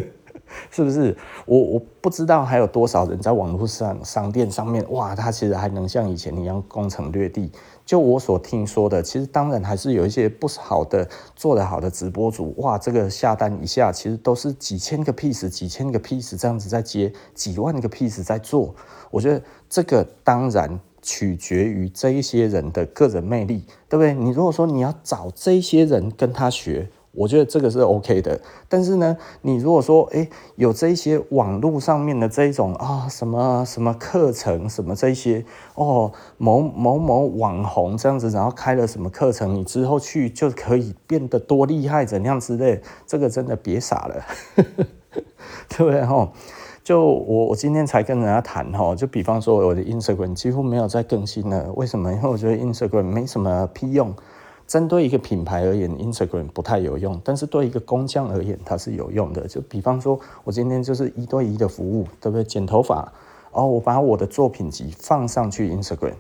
[LAUGHS] 是不是？我我不知道还有多少人在网络上商店上面，哇，他其实还能像以前一样攻城略地。就我所听说的，其实当然还是有一些不好的做得好的直播主，哇，这个下单一下其实都是几千个 piece、几千个 piece 这样子在接，几万个 piece 在做。我觉得这个当然取决于这一些人的个人魅力，对不对？你如果说你要找这些人跟他学，我觉得这个是 OK 的，但是呢，你如果说，诶，有这些网络上面的这种啊、什么什么课程，什么这些哦，某某某网红这样子，然后开了什么课程，你之后去就可以变得多厉害，怎样之类，这个真的别傻了，[LAUGHS] 对不对哈？就我我今天才跟人家谈哈，就比方说我的 Instagram 几乎没有再更新了，为什么？因为我觉得 Instagram 没什么屁用。针对一个品牌而言，Instagram 不太有用，但是对一个工匠而言，它是有用的。就比方说，我今天就是一对一的服务，对不对？剪头发，哦，我把我的作品集放上去 Instagram。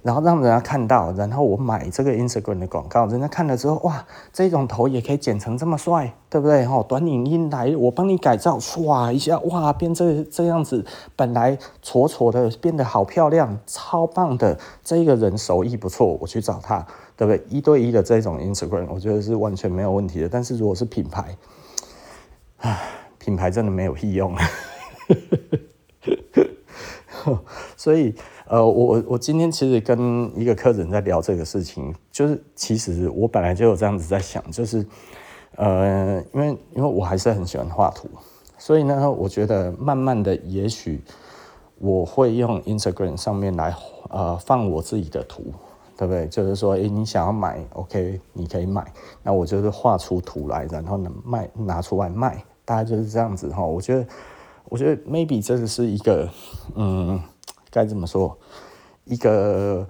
然后让人家看到，然后我买这个 Instagram 的广告，人家看了之后，哇，这种头也可以剪成这么帅，对不对？哈，短影音来，我帮你改造，唰一下，哇，变这这样子，本来矬矬的，变得好漂亮，超棒的。这个人手艺不错，我去找他，对不对？一对一的这种 Instagram，我觉得是完全没有问题的。但是如果是品牌，唉，品牌真的没有屁用，[LAUGHS] 所以。呃，我我今天其实跟一个客人在聊这个事情，就是其实我本来就有这样子在想，就是呃，因为因为我还是很喜欢画图，所以呢，我觉得慢慢的，也许我会用 Instagram 上面来呃放我自己的图，对不对？就是说，诶，你想要买，OK，你可以买，那我就是画出图来，然后呢卖拿出来卖，大概就是这样子哈。我觉得，我觉得 maybe 这个是一个嗯。该怎么说？一个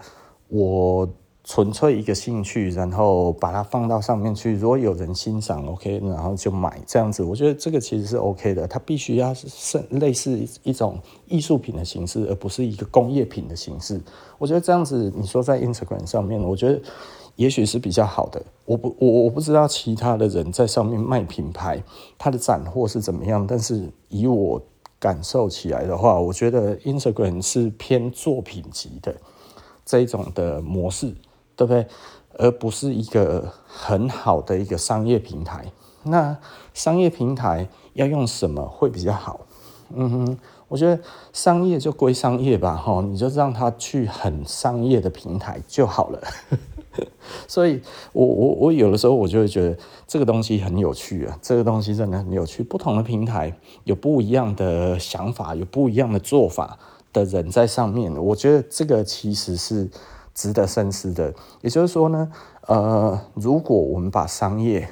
我纯粹一个兴趣，然后把它放到上面去。如果有人欣赏，OK，然后就买这样子。我觉得这个其实是 OK 的。它必须要是类似一种艺术品的形式，而不是一个工业品的形式。我觉得这样子，你说在 Instagram 上面，我觉得也许是比较好的。我不，我我不知道其他的人在上面卖品牌，他的斩获是怎么样。但是以我。感受起来的话，我觉得 Instagram 是偏作品级的这一种的模式，对不对？而不是一个很好的一个商业平台。那商业平台要用什么会比较好？嗯哼，我觉得商业就归商业吧，哈，你就让他去很商业的平台就好了。[LAUGHS] 所以我，我我我有的时候我就会觉得这个东西很有趣啊，这个东西真的很有趣。不同的平台有不一样的想法，有不一样的做法的人在上面，我觉得这个其实是值得深思的。也就是说呢，呃，如果我们把商业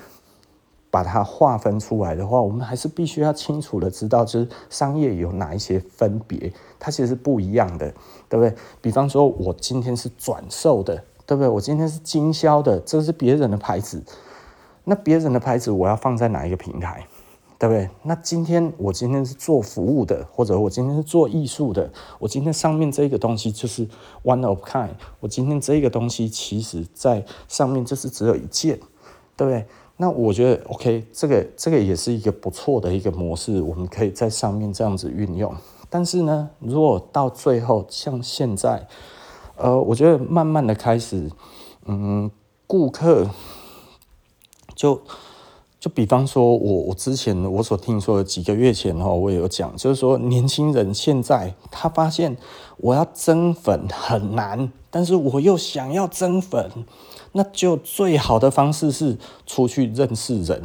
把它划分出来的话，我们还是必须要清楚的知道，就是商业有哪一些分别，它其实是不一样的，对不对？比方说，我今天是转售的。对不对？我今天是经销的，这是别人的牌子。那别人的牌子我要放在哪一个平台？对不对？那今天我今天是做服务的，或者我今天是做艺术的，我今天上面这个东西就是 one of kind。我今天这个东西其实在上面就是只有一件，对不对？那我觉得 OK，这个这个也是一个不错的一个模式，我们可以在上面这样子运用。但是呢，如果到最后像现在。呃，我觉得慢慢的开始，嗯，顾客就就比方说我我之前我所听说的几个月前哈，我也有讲，就是说年轻人现在他发现我要增粉很难，但是我又想要增粉，那就最好的方式是出去认识人。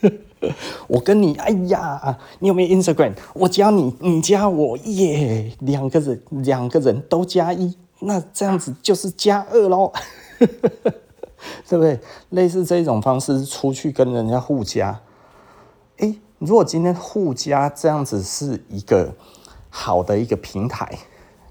[LAUGHS] 我跟你，哎呀，你有没有 Instagram？我加你，你加我，耶，两个人两个人都加一，那这样子就是加二喽，[LAUGHS] 对不对？类似这种方式出去跟人家互加，诶，如果今天互加这样子是一个好的一个平台，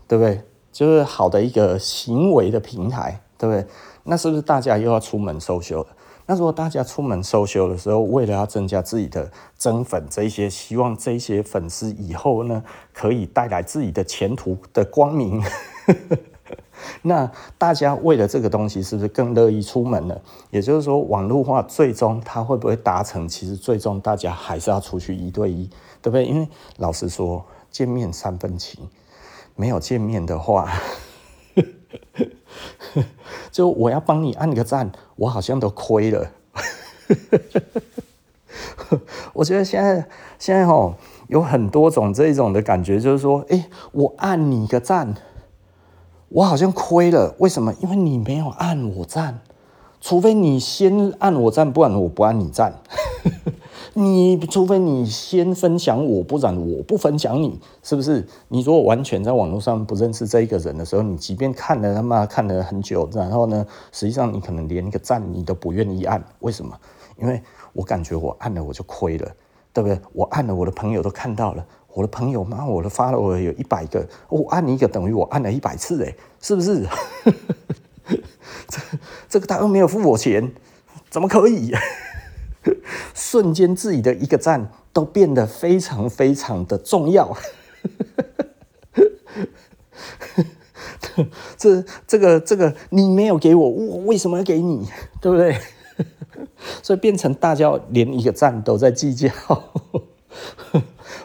对不对？就是好的一个行为的平台，对不对？那是不是大家又要出门收修了？那如果大家出门收修的时候，为了要增加自己的增粉，这些希望这些粉丝以后呢，可以带来自己的前途的光明，[LAUGHS] 那大家为了这个东西，是不是更乐意出门了？也就是说，网络化最终它会不会达成？其实最终大家还是要出去一对一，对不对？因为老实说，见面三分情，没有见面的话。[LAUGHS] 就我要帮你按个赞，我好像都亏了。[LAUGHS] 我觉得现在现在齁有很多种这种的感觉，就是说，哎，我按你个赞，我好像亏了。为什么？因为你没有按我赞，除非你先按我赞，不然我不按你赞。[LAUGHS] 你除非你先分享我，不然我不分享你，是不是？你如果完全在网络上不认识这一个人的时候，你即便看了他妈看了很久，然后呢，实际上你可能连一个赞你都不愿意按，为什么？因为我感觉我按了我就亏了，对不对？我按了我的朋友都看到了，我的朋友妈我的 follower 有一百个，我按一个等于我按了一百次，诶，是不是？[LAUGHS] 这这个他又没有付我钱，怎么可以？[LAUGHS] 瞬间，自己的一个赞都变得非常非常的重要。[LAUGHS] 这、这个、这个，你没有给我，我为什么要给你？对不对？所以变成大家连一个赞都在计较。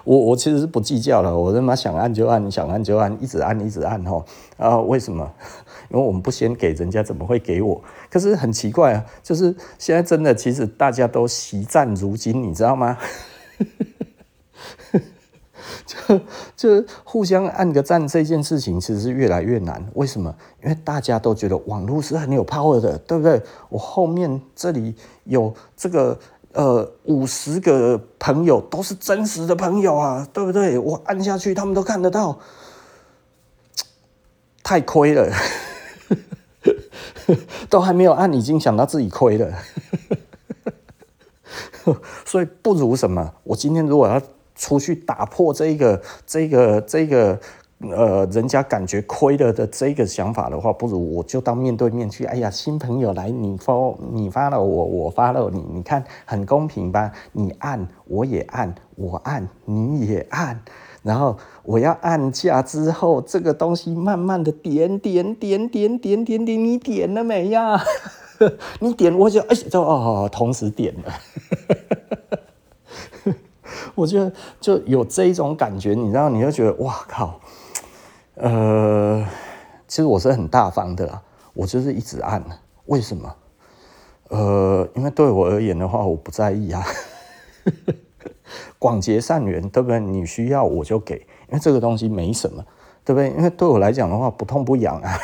我我其实是不计较了，我他妈想按就按，想按就按，一直按一直按哈。啊，为什么？[LAUGHS] 因为我们不先给人家，怎么会给我？可是很奇怪啊，就是现在真的，其实大家都惜赞如金，你知道吗？[LAUGHS] 就就互相按个赞这件事情，其实是越来越难。为什么？因为大家都觉得网络是很有 power 的，对不对？我后面这里有这个呃五十个朋友都是真实的朋友啊，对不对？我按下去，他们都看得到，太亏了。[LAUGHS] 都还没有按，已经想到自己亏了，所以不如什么？我今天如果要出去打破这个、这个、这个，呃，人家感觉亏了的这个想法的话，不如我就当面对面去。哎呀，新朋友来，你发你发了我，我发了你，你看很公平吧？你按我也按，我按你也按。然后我要按下之后，这个东西慢慢的点点点点点点点，你点了没呀？[LAUGHS] 你点我就哎，就哦，同时点了。[LAUGHS] 我觉得就有这一种感觉，你知道，你就觉得哇靠，呃，其实我是很大方的啦，我就是一直按，为什么？呃，因为对我而言的话，我不在意啊。[LAUGHS] 广结善缘，对不对？你需要我就给，因为这个东西没什么，对不对？因为对我来讲的话，不痛不痒啊。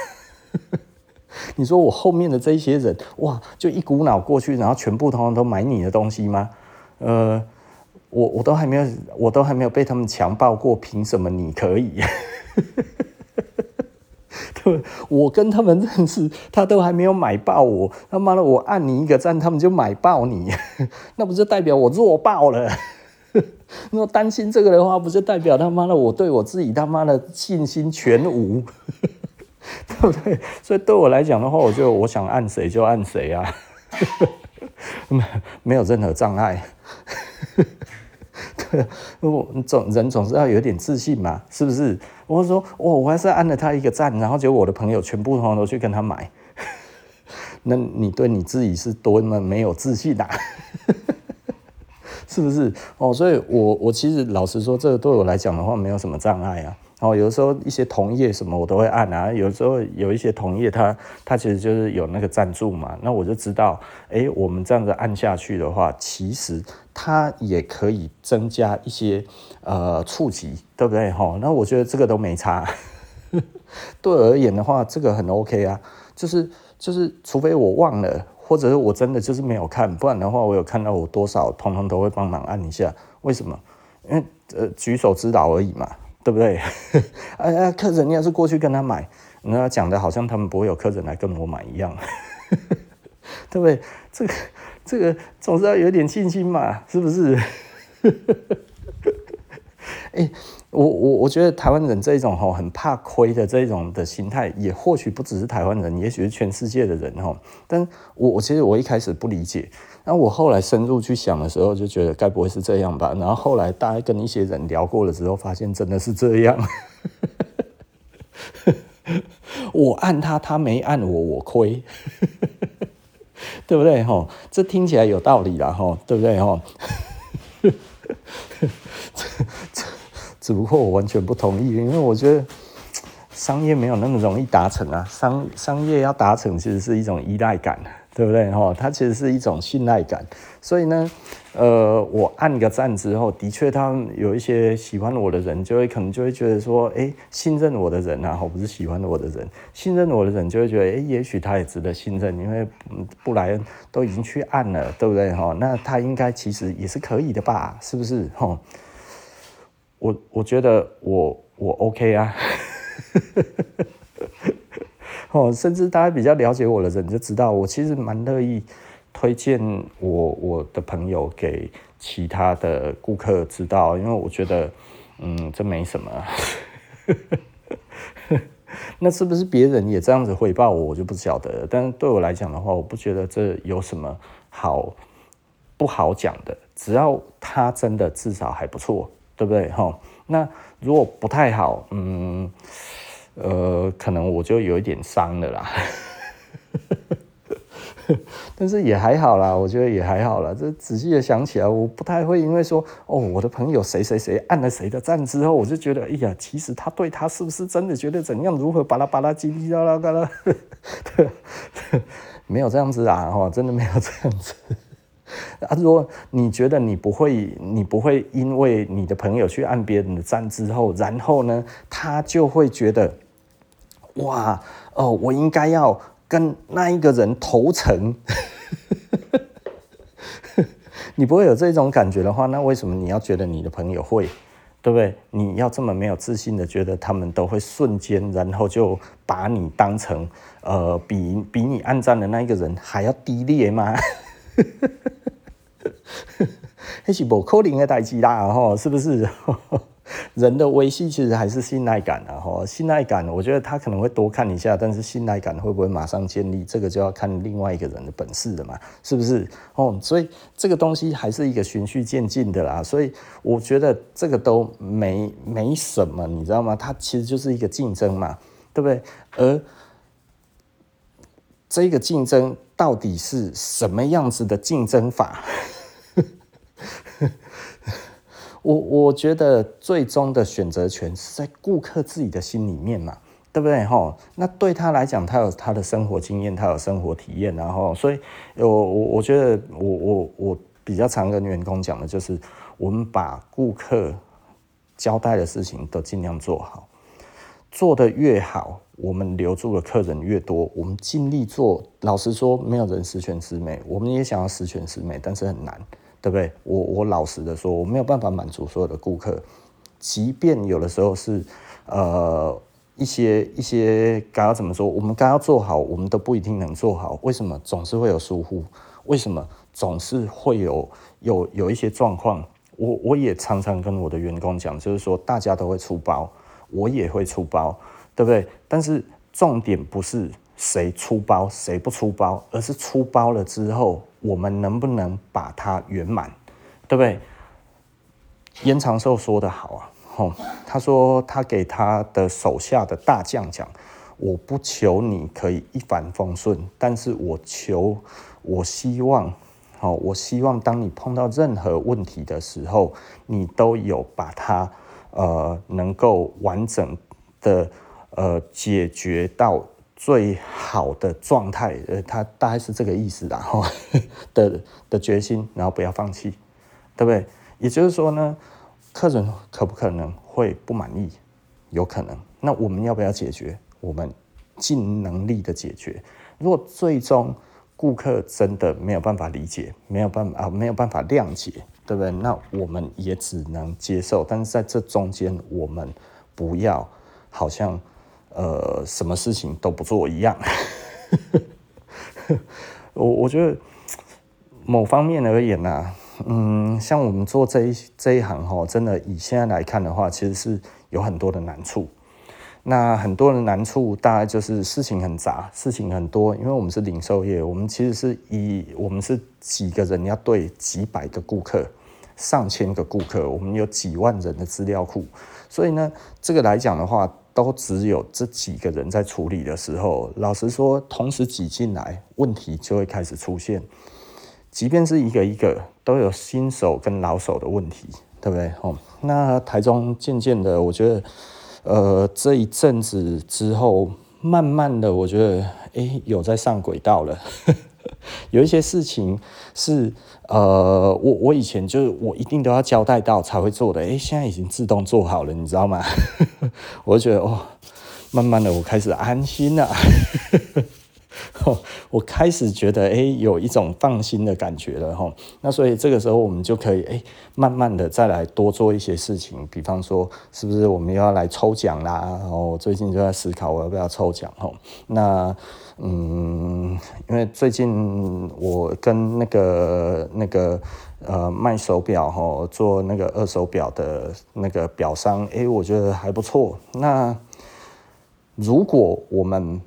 [LAUGHS] 你说我后面的这些人，哇，就一股脑过去，然后全部通通都买你的东西吗？呃，我我都还没有，我都还没有被他们强暴过，凭什么你可以？[LAUGHS] 对，我跟他们认识，他都还没有买爆我，他妈的，我按你一个赞，他们就买爆你，[LAUGHS] 那不就代表我弱爆了？[LAUGHS] 如果担心这个的话，不就代表他妈的我对我自己他妈的信心全无，对不对？所以对我来讲的话，我就我想按谁就按谁啊，没没有任何障碍。对，我总人总是要有点自信嘛，是不是？我说我我还是按了他一个赞，然后结果我的朋友全部通通都去跟他买，[LAUGHS] 那你对你自己是多么没有自信啊？[LAUGHS] 是不是哦？所以我，我其实老实说，这个对我来讲的话，没有什么障碍啊。哦，有的时候一些同业什么我都会按啊。有时候有一些同业他他其实就是有那个赞助嘛，那我就知道，哎，我们这样子按下去的话，其实它也可以增加一些呃触及，对不对？哈、那我觉得这个都没差。[LAUGHS] 对而言的话，这个很 OK 啊。就是就是，除非我忘了。或者是我真的就是没有看，不然的话，我有看到我多少，通通都会帮忙按一下。为什么？因为呃，举手之劳而已嘛，对不对？[LAUGHS] 哎呀，客人你要是过去跟他买，那讲的好像他们不会有客人来跟我买一样，[LAUGHS] 对不对？这个这个总是要有点信心嘛，是不是？[LAUGHS] 哎。我我我觉得台湾人这一种吼很怕亏的这种的心态，也或许不只是台湾人，也许是全世界的人吼。但我我其实我一开始不理解，然后我后来深入去想的时候，就觉得该不会是这样吧？然后后来大概跟一些人聊过了之后，发现真的是这样。[LAUGHS] 我按他，他没按我，我亏，[LAUGHS] 对不对吼？这听起来有道理啦吼，对不对吼？[LAUGHS] 只不过我完全不同意，因为我觉得商业没有那么容易达成啊。商商业要达成，其实是一种依赖感，对不对？哈，它其实是一种信赖感。所以呢，呃，我按个赞之后，的确，他们有一些喜欢我的人，就会可能就会觉得说，哎，信任我的人啊，我不是喜欢我的人，信任我的人就会觉得，哎，也许他也值得信任，因为布莱恩都已经去按了，对不对？哈，那他应该其实也是可以的吧？是不是？哈，我我觉得我我 OK 啊。[LAUGHS] 哦，甚至大家比较了解我的人就知道，我其实蛮乐意推荐我我的朋友给其他的顾客知道，因为我觉得，嗯，这没什么。[LAUGHS] 那是不是别人也这样子回报我，我就不晓得。但是对我来讲的话，我不觉得这有什么好不好讲的，只要他真的至少还不错，对不对？哈，那如果不太好，嗯。呃，可能我就有一点伤了啦，[LAUGHS] 但是也还好啦，我觉得也还好啦。这仔细的想起来，我不太会因为说哦，我的朋友谁谁谁按了谁的赞之后，我就觉得哎呀，其实他对他是不是真的觉得怎样，如何巴拉巴拉叽里啦啦啦啦，[LAUGHS] 没有这样子啊，哈，真的没有这样子。啊，如果你觉得你不会，你不会因为你的朋友去按别人的赞之后，然后呢，他就会觉得，哇，哦，我应该要跟那一个人投诚。[LAUGHS] 你不会有这种感觉的话，那为什么你要觉得你的朋友会，对不对？你要这么没有自信的觉得他们都会瞬间，然后就把你当成呃，比比你暗赞的那一个人还要低劣吗？[LAUGHS] 那是不可能的代志啦，吼，是不是？[LAUGHS] 人的维系其实还是信赖感啊，吼，信赖感，我觉得他可能会多看一下，但是信赖感会不会马上建立，这个就要看另外一个人的本事了嘛，是不是？哦，所以这个东西还是一个循序渐进的啦，所以我觉得这个都没没什么，你知道吗？它其实就是一个竞争嘛，对不对？而这个竞争到底是什么样子的竞争法？我我觉得最终的选择权是在顾客自己的心里面嘛，对不对？哈，那对他来讲，他有他的生活经验，他有生活体验，然后，所以，我我我觉得，我我我比较常跟员工讲的就是，我们把顾客交代的事情都尽量做好，做得越好，我们留住的客人越多，我们尽力做。老实说，没有人十全十美，我们也想要十全十美，但是很难。对不对？我我老实的说，我没有办法满足所有的顾客，即便有的时候是，呃，一些一些该要怎么说，我们该要做好，我们都不一定能做好。为什么总是会有疏忽？为什么总是会有有有一些状况？我我也常常跟我的员工讲，就是说大家都会出包，我也会出包，对不对？但是重点不是谁出包谁不出包，而是出包了之后。我们能不能把它圆满，对不对？燕长寿说得好啊，吼，他说他给他的手下的大将讲：“我不求你可以一帆风顺，但是我求，我希望，好，我希望当你碰到任何问题的时候，你都有把它呃能够完整的呃解决到。”最好的状态，呃，他大概是这个意思啦，哈，的的决心，然后不要放弃，对不对？也就是说呢，客人可不可能会不满意？有可能。那我们要不要解决？我们尽能力的解决。如果最终顾客真的没有办法理解，没有办法啊，没有办法谅解，对不对？那我们也只能接受。但是在这中间，我们不要好像。呃，什么事情都不做一样。[LAUGHS] 我我觉得某方面而言呢、啊，嗯，像我们做这一这一行哈，真的以现在来看的话，其实是有很多的难处。那很多的难处，大概就是事情很杂，事情很多。因为我们是零售业，我们其实是以我们是几个人要对几百个顾客、上千个顾客，我们有几万人的资料库，所以呢，这个来讲的话。都只有这几个人在处理的时候，老实说，同时挤进来，问题就会开始出现。即便是一个一个，都有新手跟老手的问题，对不对？哦，那台中渐渐的，我觉得，呃，这一阵子之后，慢慢的，我觉得，哎，有在上轨道了。[LAUGHS] 有一些事情是呃，我我以前就是我一定都要交代到才会做的，诶，现在已经自动做好了，你知道吗？[LAUGHS] 我就觉得哦，慢慢的我开始安心了。[LAUGHS] 我开始觉得，诶，有一种放心的感觉了哈。那所以这个时候，我们就可以，诶，慢慢的再来多做一些事情。比方说，是不是我们要来抽奖啦？然后最近就在思考，我要不要抽奖？哈，那，嗯，因为最近我跟那个那个呃卖手表哈，做那个二手表的那个表商，诶，我觉得还不错。那如果我们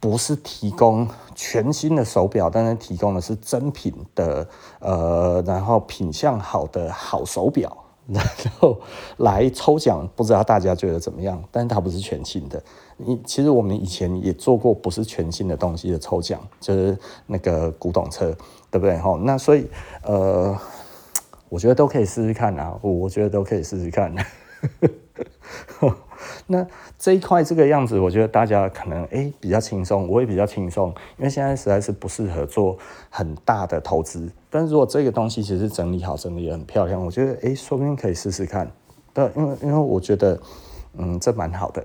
不是提供全新的手表，但是提供的是真品的，呃，然后品相好的好手表，然后来抽奖，不知道大家觉得怎么样？但是它不是全新的。你其实我们以前也做过不是全新的东西的抽奖，就是那个古董车，对不对？哈，那所以呃，我觉得都可以试试看啊，我觉得都可以试试看。[LAUGHS] 那这一块这个样子，我觉得大家可能诶、比较轻松，我也比较轻松，因为现在实在是不适合做很大的投资。但是如果这个东西其实整理好，整理也很漂亮，我觉得诶、说不定可以试试看。对，因为因为我觉得嗯这蛮好的。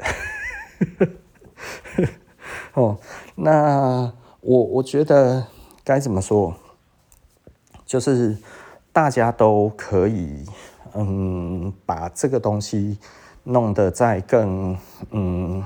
[LAUGHS] 哦，那我我觉得该怎么说，就是大家都可以嗯把这个东西。弄得再更嗯，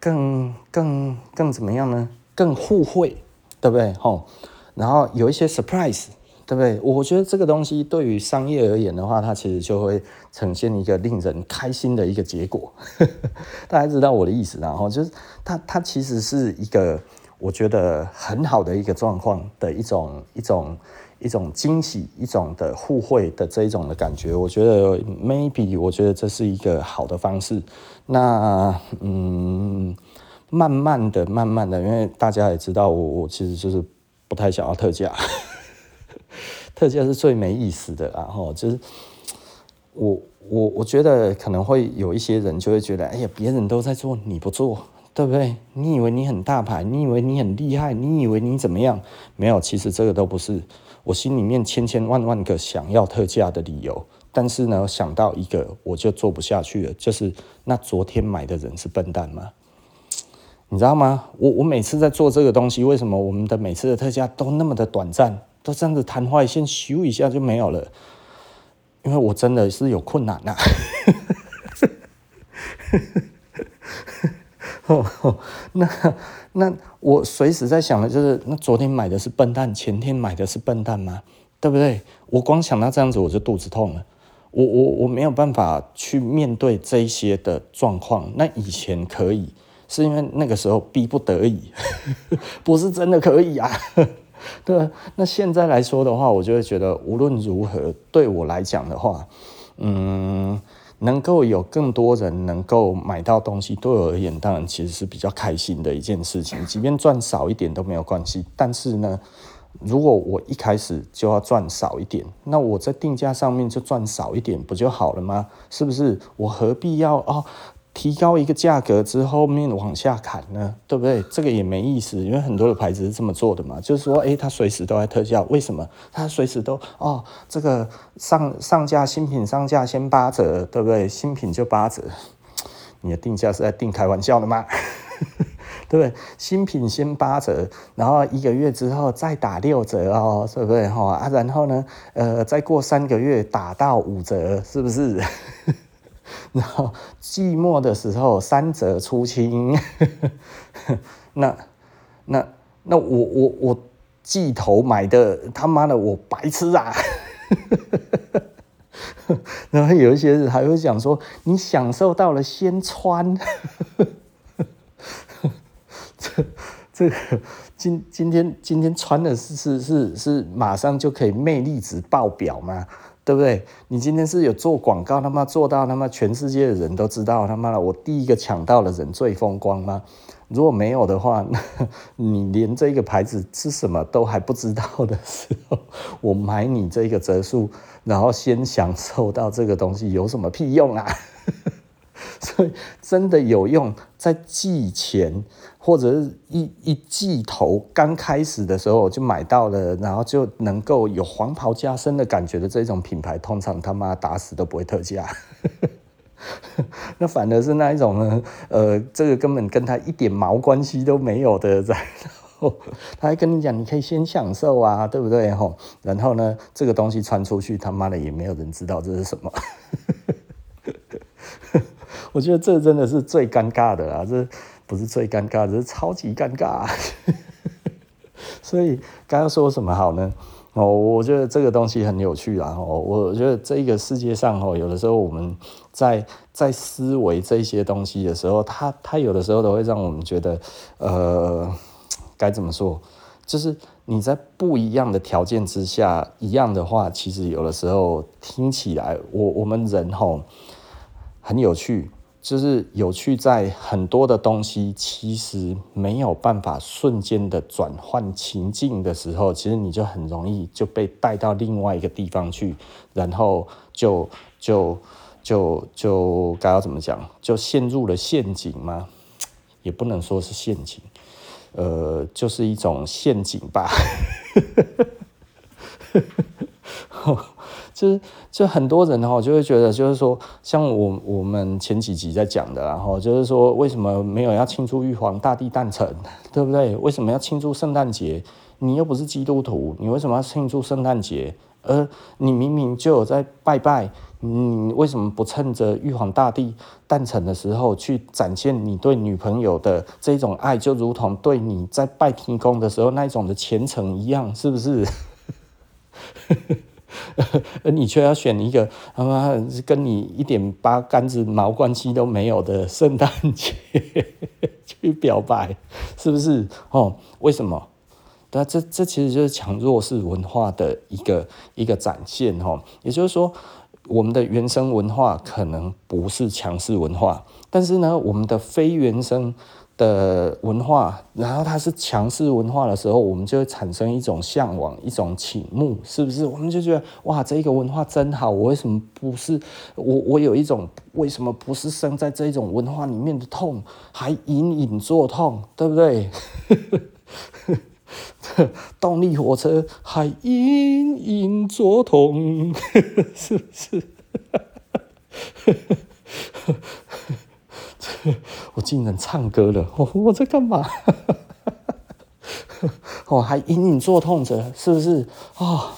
更更更怎么样呢？更互惠，对不对？吼，然后有一些 surprise，对不对？我觉得这个东西对于商业而言的话，它其实就会呈现一个令人开心的一个结果。[LAUGHS] 大家知道我的意思，然后就是它它其实是一个我觉得很好的一个状况的一种一种。一种惊喜，一种的互惠的这一种的感觉，我觉得 maybe 我觉得这是一个好的方式。那嗯，慢慢的、慢慢的，因为大家也知道我，我其实就是不太想要特价，[LAUGHS] 特价是最没意思的。然后就是我我我觉得可能会有一些人就会觉得，哎呀，别人都在做，你不做，对不对？你以为你很大牌，你以为你很厉害，你以为你怎么样？没有，其实这个都不是。我心里面千千万万个想要特价的理由，但是呢，想到一个我就做不下去了，就是那昨天买的人是笨蛋吗？你知道吗？我我每次在做这个东西，为什么我们的每次的特价都那么的短暂，都这样子昙花一现，咻一下就没有了？因为我真的是有困难呐、啊。[LAUGHS] [LAUGHS] 那那我随时在想的就是，那昨天买的是笨蛋，前天买的是笨蛋吗？对不对？我光想到这样子我就肚子痛了。我我我没有办法去面对这些的状况。那以前可以，是因为那个时候逼不得已，[LAUGHS] 不是真的可以啊。[LAUGHS] 对，那现在来说的话，我就会觉得无论如何，对我来讲的话，嗯。能够有更多人能够买到东西，对我而言当然其实是比较开心的一件事情。[LAUGHS] 即便赚少一点都没有关系，但是呢，如果我一开始就要赚少一点，那我在定价上面就赚少一点不就好了吗？是不是？我何必要哦？提高一个价格之后面往下砍呢，对不对？这个也没意思，因为很多的牌子是这么做的嘛，就是说，诶，它随时都在特价，为什么？它随时都哦，这个上上架新品上架先八折，对不对？新品就八折，你的定价是在定开玩笑的吗？[LAUGHS] 对不对？新品先八折，然后一个月之后再打六折哦，对不对？哈啊，然后呢，呃，再过三个月打到五折，是不是？[LAUGHS] 然后季末的时候三折出清，[LAUGHS] 那那那我我我季头买的他妈的我白痴啊！[LAUGHS] 然后有一些人还会讲说，你享受到了先穿，这这个今今天今天穿的是是是是马上就可以魅力值爆表吗？对不对？你今天是有做广告，他妈做到他妈全世界的人都知道，他妈的我第一个抢到的人最风光吗？如果没有的话，那 [LAUGHS] 你连这个牌子是什么都还不知道的时候，我买你这个折数，然后先享受到这个东西有什么屁用啊？[LAUGHS] 所以真的有用，在季前或者是一一季头刚开始的时候就买到了，然后就能够有黄袍加身的感觉的这种品牌，通常他妈打死都不会特价。[LAUGHS] 那反而是那一种呢，呃，这个根本跟他一点毛关系都没有的，然后他还跟你讲，你可以先享受啊，对不对？吼，然后呢，这个东西传出去，他妈的也没有人知道这是什么。我觉得这真的是最尴尬的啦，这不是最尴尬，这是超级尴尬。[LAUGHS] 所以刚刚说什么好呢？哦，我觉得这个东西很有趣啦。哦，我觉得这个世界上哦，有的时候我们在在思维这些东西的时候，它它有的时候都会让我们觉得，呃，该怎么说？就是你在不一样的条件之下，一样的话，其实有的时候听起来，我我们人吼很有趣。就是有趣在很多的东西，其实没有办法瞬间的转换情境的时候，其实你就很容易就被带到另外一个地方去，然后就就就就该要怎么讲，就陷入了陷阱吗？也不能说是陷阱，呃，就是一种陷阱吧。就是，就很多人哈，就会觉得，就是说，像我我们前几集在讲的，然后就是说，为什么没有要庆祝玉皇大帝诞辰，[LAUGHS] 对不对？为什么要庆祝圣诞节？你又不是基督徒，你为什么要庆祝圣诞节？而你明明就有在拜拜，你为什么不趁着玉皇大帝诞辰的时候去展现你对女朋友的这种爱，就如同对你在拜天公的时候那一种的虔诚一样，是不是？[LAUGHS] 而 [LAUGHS] 你却要选一个他妈跟你一点八竿子毛关系都没有的圣诞节 [LAUGHS] 去表白，是不是？哦，为什么？那这这其实就是强弱势文化的一个一个展现哦。也就是说，我们的原生文化可能不是强势文化，但是呢，我们的非原生。的文化，然后它是强势文化的时候，我们就会产生一种向往，一种倾慕，是不是？我们就觉得哇，这个文化真好，我为什么不是？我我有一种为什么不是生在这种文化里面的痛，还隐隐作痛，对不对？[LAUGHS] 动力火车还隐隐作痛，[LAUGHS] 是不是？[LAUGHS] 我竟然唱歌了，我 [LAUGHS] 我在干嘛？我 [LAUGHS] 还隐隐作痛着，是不是啊、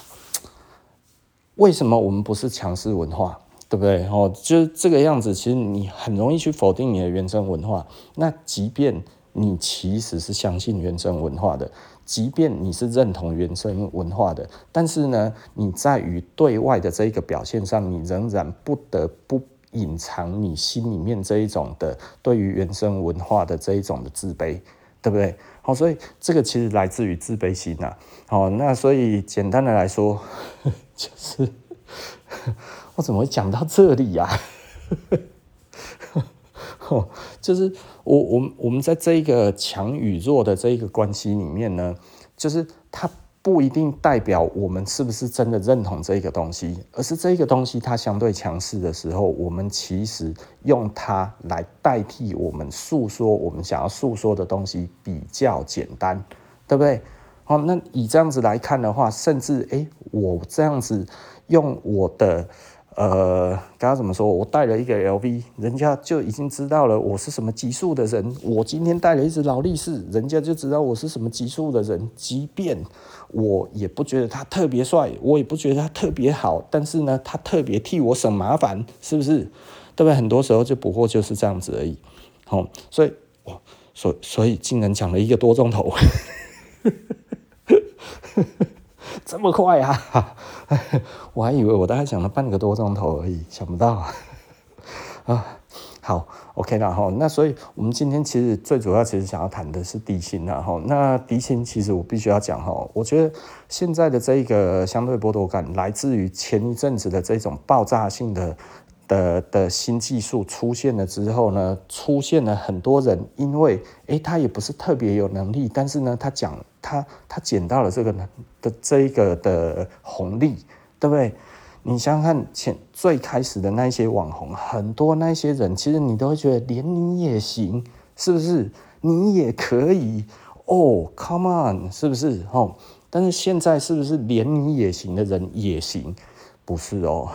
为什么我们不是强势文化，对不对？哦，就是这个样子。其实你很容易去否定你的原生文化。那即便你其实是相信原生文化的，即便你是认同原生文化的，但是呢，你在于对外的这一个表现上，你仍然不得不。隐藏你心里面这一种的对于原生文化的这一种的自卑，对不对？好，所以这个其实来自于自卑心呐。好，那所以简单的来说，[LAUGHS] 就是我怎么会讲到这里呀？[LAUGHS] 就是我我我们在这一个强与弱的这一个关系里面呢，就是他。不一定代表我们是不是真的认同这个东西，而是这个东西它相对强势的时候，我们其实用它来代替我们诉说我们想要诉说的东西比较简单，对不对？好，那以这样子来看的话，甚至诶，我这样子用我的。呃，刚刚怎么说？我带了一个 LV，人家就已经知道了我是什么级数的人。我今天带了一只劳力士，人家就知道我是什么级数的人。即便我也不觉得他特别帅，我也不觉得他特别好，但是呢，他特别替我省麻烦，是不是？对不对？很多时候就不过就是这样子而已。好，所以，所以所以竟然讲了一个多钟头。[LAUGHS] 这么快啊！[LAUGHS] 我还以为我大概讲了半个多钟头而已，想不到啊！[LAUGHS] 好，OK 了哈。那所以我们今天其实最主要其实想要谈的是低薪了哈。那低薪其实我必须要讲哈，我觉得现在的这个相对剥夺感来自于前一阵子的这种爆炸性的。的的新技术出现了之后呢，出现了很多人，因为诶他也不是特别有能力，但是呢，他讲他他捡到了这个的这一个的红利，对不对？你想想看，前最开始的那些网红，很多那些人，其实你都会觉得连你也行，是不是？你也可以哦、，Come on，是不是？哦，但是现在是不是连你也行的人也行？不是哦，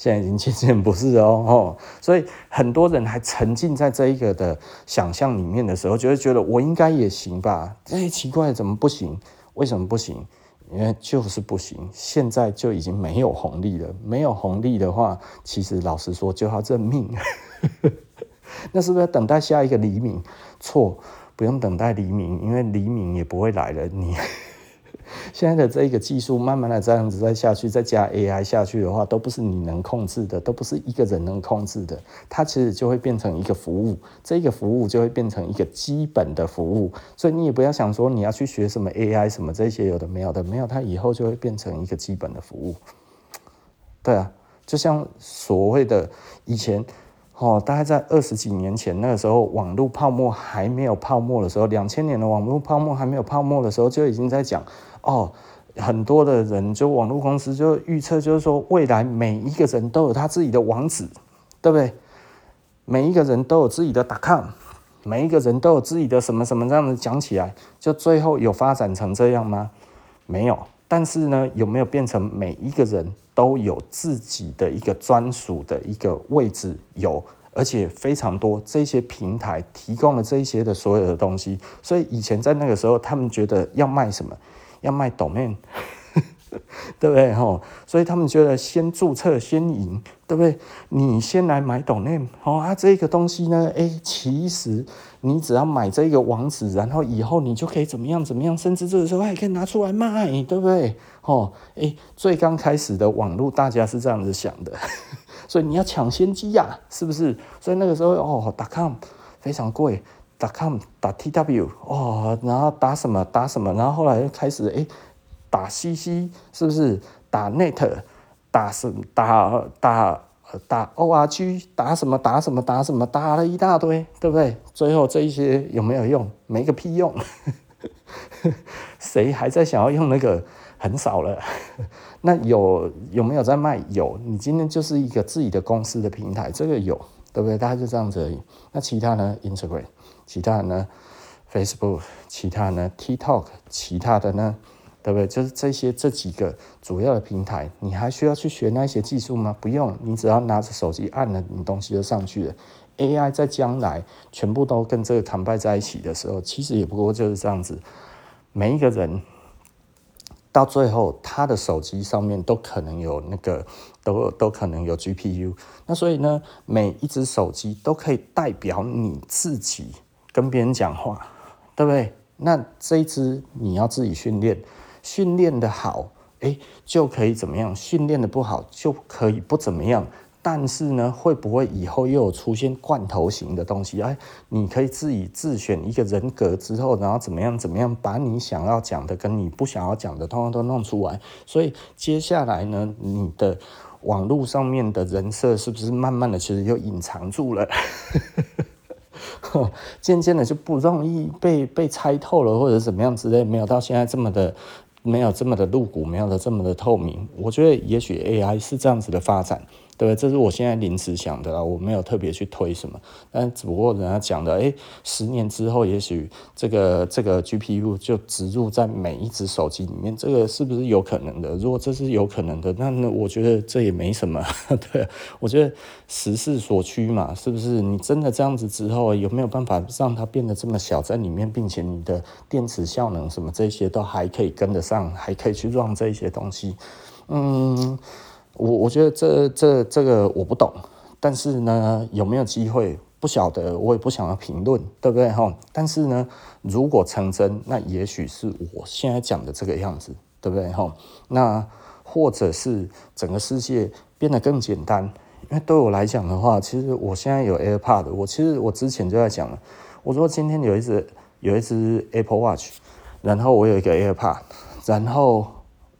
现在已经渐渐不是 [LAUGHS] 哦，所以很多人还沉浸在这一个的想象里面的时候，就会觉得我应该也行吧？哎，奇怪，怎么不行？为什么不行？因为就是不行，现在就已经没有红利了。没有红利的话，其实老实说就要认命。[LAUGHS] 那是不是要等待下一个黎明？错，不用等待黎明，因为黎明也不会来了。你。[LAUGHS] 现在的这个技术慢慢的这样子再下去，再加 AI 下去的话，都不是你能控制的，都不是一个人能控制的。它其实就会变成一个服务，这个服务就会变成一个基本的服务。所以你也不要想说你要去学什么 AI 什么这些有的没有的，没有，它以后就会变成一个基本的服务。对啊，就像所谓的以前。哦，大概在二十几年前，那个时候网络泡沫还没有泡沫的时候，两千年的网络泡沫还没有泡沫的时候，就已经在讲哦，很多的人就网络公司就预测，就是说未来每一个人都有他自己的网址，对不对？每一个人都有自己的 .com，每一个人都有自己的什么什么这样子讲起来，就最后有发展成这样吗？没有。但是呢，有没有变成每一个人都有自己的一个专属的一个位置？有，而且非常多。这些平台提供了这些的所有的东西，所以以前在那个时候，他们觉得要卖什么？要卖 domain。[LAUGHS] 对不对？吼，所以他们觉得先注册先赢，对不对？你先来买 domain，哦啊，这个东西呢，哎，其实你只要买这个网址，然后以后你就可以怎么样怎么样，甚至这个时候还可以拿出来卖，对不对？哦，哎，最刚开始的网络大家是这样子想的，[LAUGHS] 所以你要抢先机呀，是不是？所以那个时候哦，.com 非常贵打，.com 打 tw 哦，然后打什么打什么，然后后来又开始哎。打 CC 是不是？打 Net，打什打打打 ORG，打什么打什么打什么，打了一大堆，对不对？最后这一些有没有用？没个屁用。[LAUGHS] 谁还在想要用那个？很少了。那有有没有在卖？有。你今天就是一个自己的公司的平台，这个有，对不对？大概就这样子而已。那其他呢？Instagram，其他呢？Facebook，其他呢？TikTok，其他的呢？对不对？就是这些这几个主要的平台，你还需要去学那些技术吗？不用，你只要拿着手机按了，你东西就上去了。AI 在将来全部都跟这个捆绑在一起的时候，其实也不过就是这样子。每一个人到最后，他的手机上面都可能有那个，都都可能有 GPU。那所以呢，每一只手机都可以代表你自己跟别人讲话，对不对？那这一只你要自己训练。训练的好，哎，就可以怎么样？训练的不好，就可以不怎么样。但是呢，会不会以后又有出现罐头型的东西？哎，你可以自己自选一个人格之后，然后怎么样怎么样，把你想要讲的跟你不想要讲的，通通都弄出来。所以接下来呢，你的网络上面的人设是不是慢慢的其实又隐藏住了？[LAUGHS] [LAUGHS] 渐渐的就不容易被被猜透了，或者怎么样之类，没有到现在这么的。没有这么的露骨，没有的这么的透明。我觉得也许 AI 是这样子的发展。对，这是我现在临时想的啦，我没有特别去推什么，但只不过人家讲的，哎，十年之后，也许这个这个 GPU 就植入在每一只手机里面，这个是不是有可能的？如果这是有可能的，那我觉得这也没什么。[LAUGHS] 对，我觉得时势所趋嘛，是不是？你真的这样子之后，有没有办法让它变得这么小在里面，并且你的电池效能什么这些都还可以跟得上，还可以去 run 这些东西？嗯。我我觉得这这这个我不懂，但是呢，有没有机会不晓得，我也不想要评论，对不对哈？但是呢，如果成真，那也许是我现在讲的这个样子，对不对哈？那或者是整个世界变得更简单，因为对我来讲的话，其实我现在有 AirPod，我其实我之前就在讲了，我说今天有一只有一只 Apple Watch，然后我有一个 AirPod，然后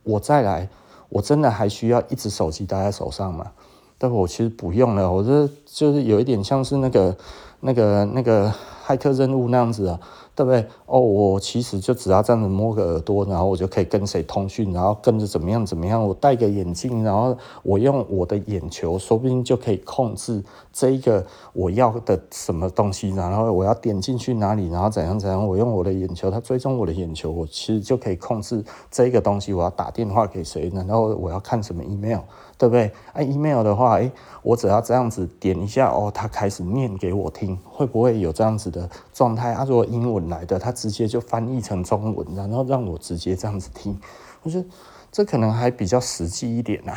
我再来。我真的还需要一直手机戴在手上吗？但我其实不用了。我这就是有一点像是那个、那个、那个骇客任务那样子啊，对不对？哦，我其实就只要这样子摸个耳朵，然后我就可以跟谁通讯，然后跟着怎么样怎么样。我戴个眼镜，然后我用我的眼球，说不定就可以控制这一个我要的什么东西，然后我要点进去哪里，然后怎样怎样。我用我的眼球，它追踪我的眼球，我其实就可以控制这一个东西。我要打电话给谁，然后我要看什么 email，对不对？啊，email 的话，诶，我只要这样子点一下，哦，它开始念给我听，会不会有这样子的状态？啊，如果英文来的，它直接就翻译成中文，然后让我直接这样子听，我觉得这可能还比较实际一点啊，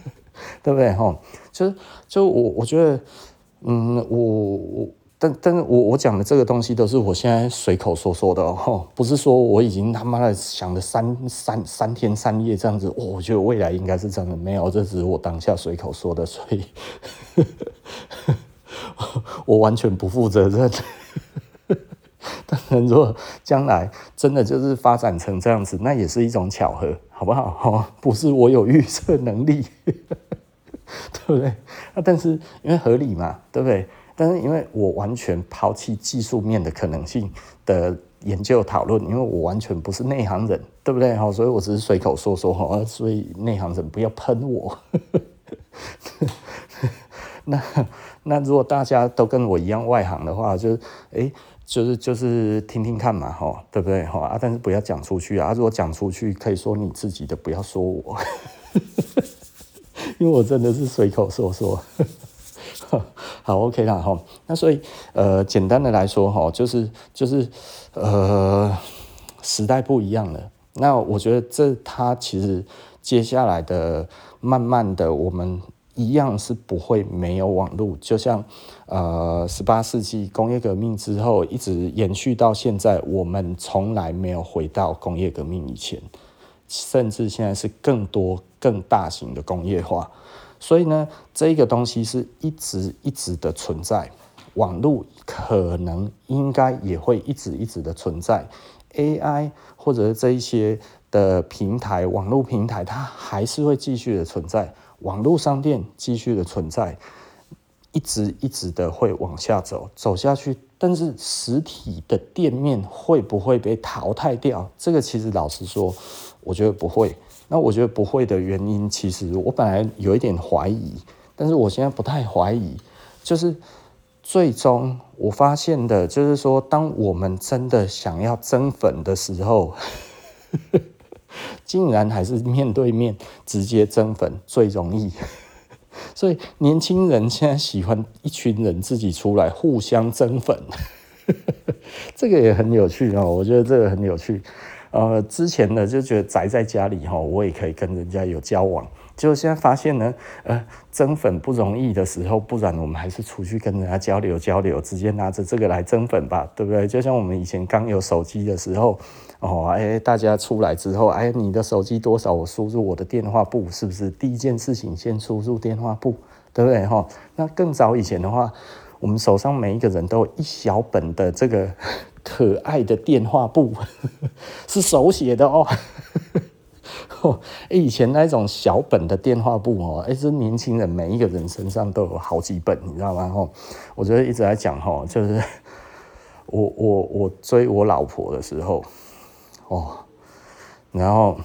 [LAUGHS] 对不对？哈，就就我我觉得，嗯，我我但但是我我讲的这个东西都是我现在随口说说的哦，不是说我已经他妈的想了三三三天三夜这样子，我觉得未来应该是这样的没有，这只是我当下随口说的，所以我完全不负责任。[LAUGHS] 当然，如果将来真的就是发展成这样子，那也是一种巧合，好不好？不是我有预测能力，[LAUGHS] 对不对？啊，但是因为合理嘛，对不对？但是因为我完全抛弃技术面的可能性的研究讨论，因为我完全不是内行人，对不对？哈，所以我只是随口说说哈，所以内行人不要喷我。那那如果大家都跟我一样外行的话，就是哎。就是就是听听看嘛，哈，对不对，哈啊？但是不要讲出去啊！如果讲出去，可以说你自己的，不要说我，因为我真的是随口说说。[LAUGHS] 好，OK 啦，哈。那所以呃，简单的来说，哈，就是就是呃，时代不一样了。那我觉得这它其实接下来的，慢慢的我们。一样是不会没有网络，就像呃十八世纪工业革命之后一直延续到现在，我们从来没有回到工业革命以前，甚至现在是更多更大型的工业化，所以呢，这个东西是一直一直的存在，网络可能应该也会一直一直的存在，AI 或者这一些的平台，网络平台它还是会继续的存在。网络商店继续的存在，一直一直的会往下走，走下去。但是实体的店面会不会被淘汰掉？这个其实老实说，我觉得不会。那我觉得不会的原因，其实我本来有一点怀疑，但是我现在不太怀疑。就是最终我发现的，就是说，当我们真的想要增粉的时候。[LAUGHS] 竟然还是面对面直接增粉最容易，所以年轻人现在喜欢一群人自己出来互相增粉，[LAUGHS] 这个也很有趣哦。我觉得这个很有趣。呃，之前呢就觉得宅在家里哈，我也可以跟人家有交往。就现在发现呢，呃，增粉不容易的时候，不然我们还是出去跟人家交流交流，直接拿着这个来增粉吧，对不对？就像我们以前刚有手机的时候，哦，哎，大家出来之后，哎，你的手机多少？我输入我的电话簿，是不是第一件事情先输入电话簿，对不对？哈，那更早以前的话，我们手上每一个人都有一小本的这个可爱的电话簿，[LAUGHS] 是手写的哦。[LAUGHS] 哦，以前那种小本的电话簿哦，哎，这年轻人每一个人身上都有好几本，你知道吗？哦，我觉得一直在讲哦，就是我我我追我老婆的时候，哦，然后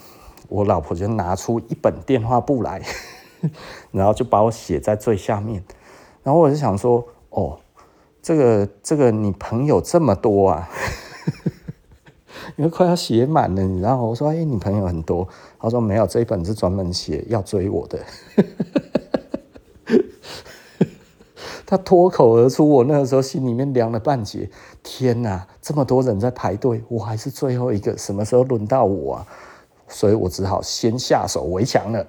我老婆就拿出一本电话簿来，[LAUGHS] 然后就把我写在最下面，然后我就想说，哦，这个这个你朋友这么多啊。[LAUGHS] 因为快要写满了，你知道吗？我说：“哎，你朋友很多。”他说：“没有，这一本是专门写要追我的。[LAUGHS] ”他脱口而出，我那个时候心里面凉了半截。天哪，这么多人在排队，我还是最后一个，什么时候轮到我啊？所以我只好先下手为强了。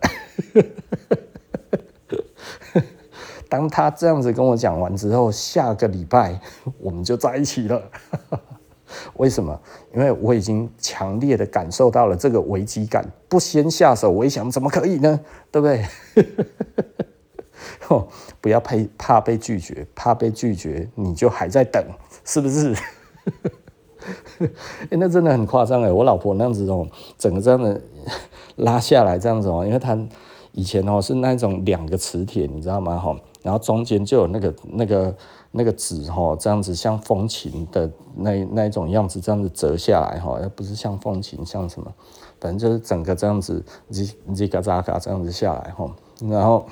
当他这样子跟我讲完之后，下个礼拜 [LAUGHS] 我们就在一起了。[LAUGHS] 为什么？因为我已经强烈的感受到了这个危机感，不先下手为强怎么可以呢？对不对？[LAUGHS] 不要怕怕被拒绝，怕被拒绝你就还在等，是不是？欸、那真的很夸张哎！我老婆那样子哦，整个这样的拉下来这样子哦，因为她以前哦是那种两个磁铁，你知道吗？哈，然后中间就有那个那个那个纸哈，这样子像风琴的那那一种样子，这样子折下来哈，不是像风琴，像什么？反正就是整个这样子，叽叽嘎喳嘎这样子下来哈，然后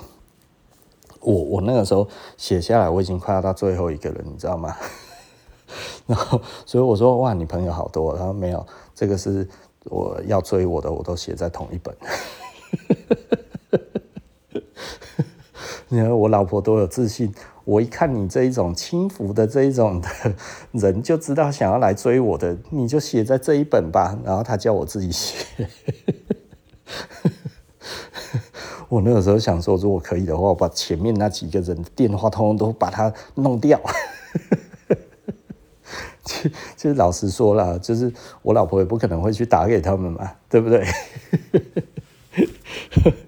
我我那个时候写下来，我已经快要到最后一个了，你知道吗？[LAUGHS] 然后所以我说哇，你朋友好多，然后没有，这个是我要追我的，我都写在同一本。你看我老婆多有自信。我一看你这一种轻浮的这一种的人，就知道想要来追我的，你就写在这一本吧。然后他叫我自己写，[LAUGHS] 我那个时候想说，如果可以的话，我把前面那几个人电话通通都把它弄掉。[LAUGHS] 其实老实说了，就是我老婆也不可能会去打给他们嘛，对不对？[LAUGHS]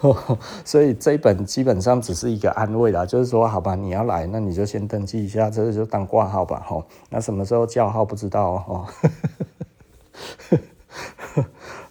[LAUGHS] 所以这一本基本上只是一个安慰啦，就是说，好吧，你要来，那你就先登记一下，这个就当挂号吧，吼。那什么时候叫号不知道哦，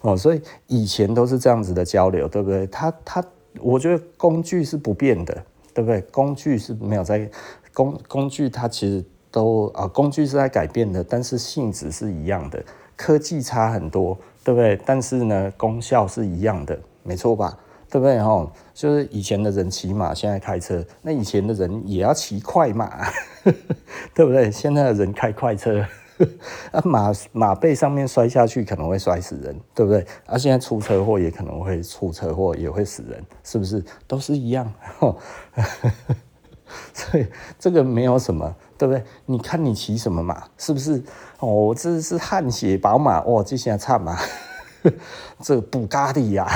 [LAUGHS] 哦，所以以前都是这样子的交流，对不对？他他，我觉得工具是不变的，对不对？工具是没有在工工具，它其实都啊，工具是在改变的，但是性质是一样的，科技差很多，对不对？但是呢，功效是一样的，没错吧？对不对哈？就是以前的人骑马，现在开车。那以前的人也要骑快马，[LAUGHS] 对不对？现在的人开快车，[LAUGHS] 啊马马背上面摔下去可能会摔死人，对不对？啊现在出车祸也可能会出车祸，也会死人，是不是？都是一样。[LAUGHS] 所以这个没有什么，对不对？你看你骑什么马，是不是？哦，这是汗血宝马，哇，这现在差马。[LAUGHS] 这布加迪呀，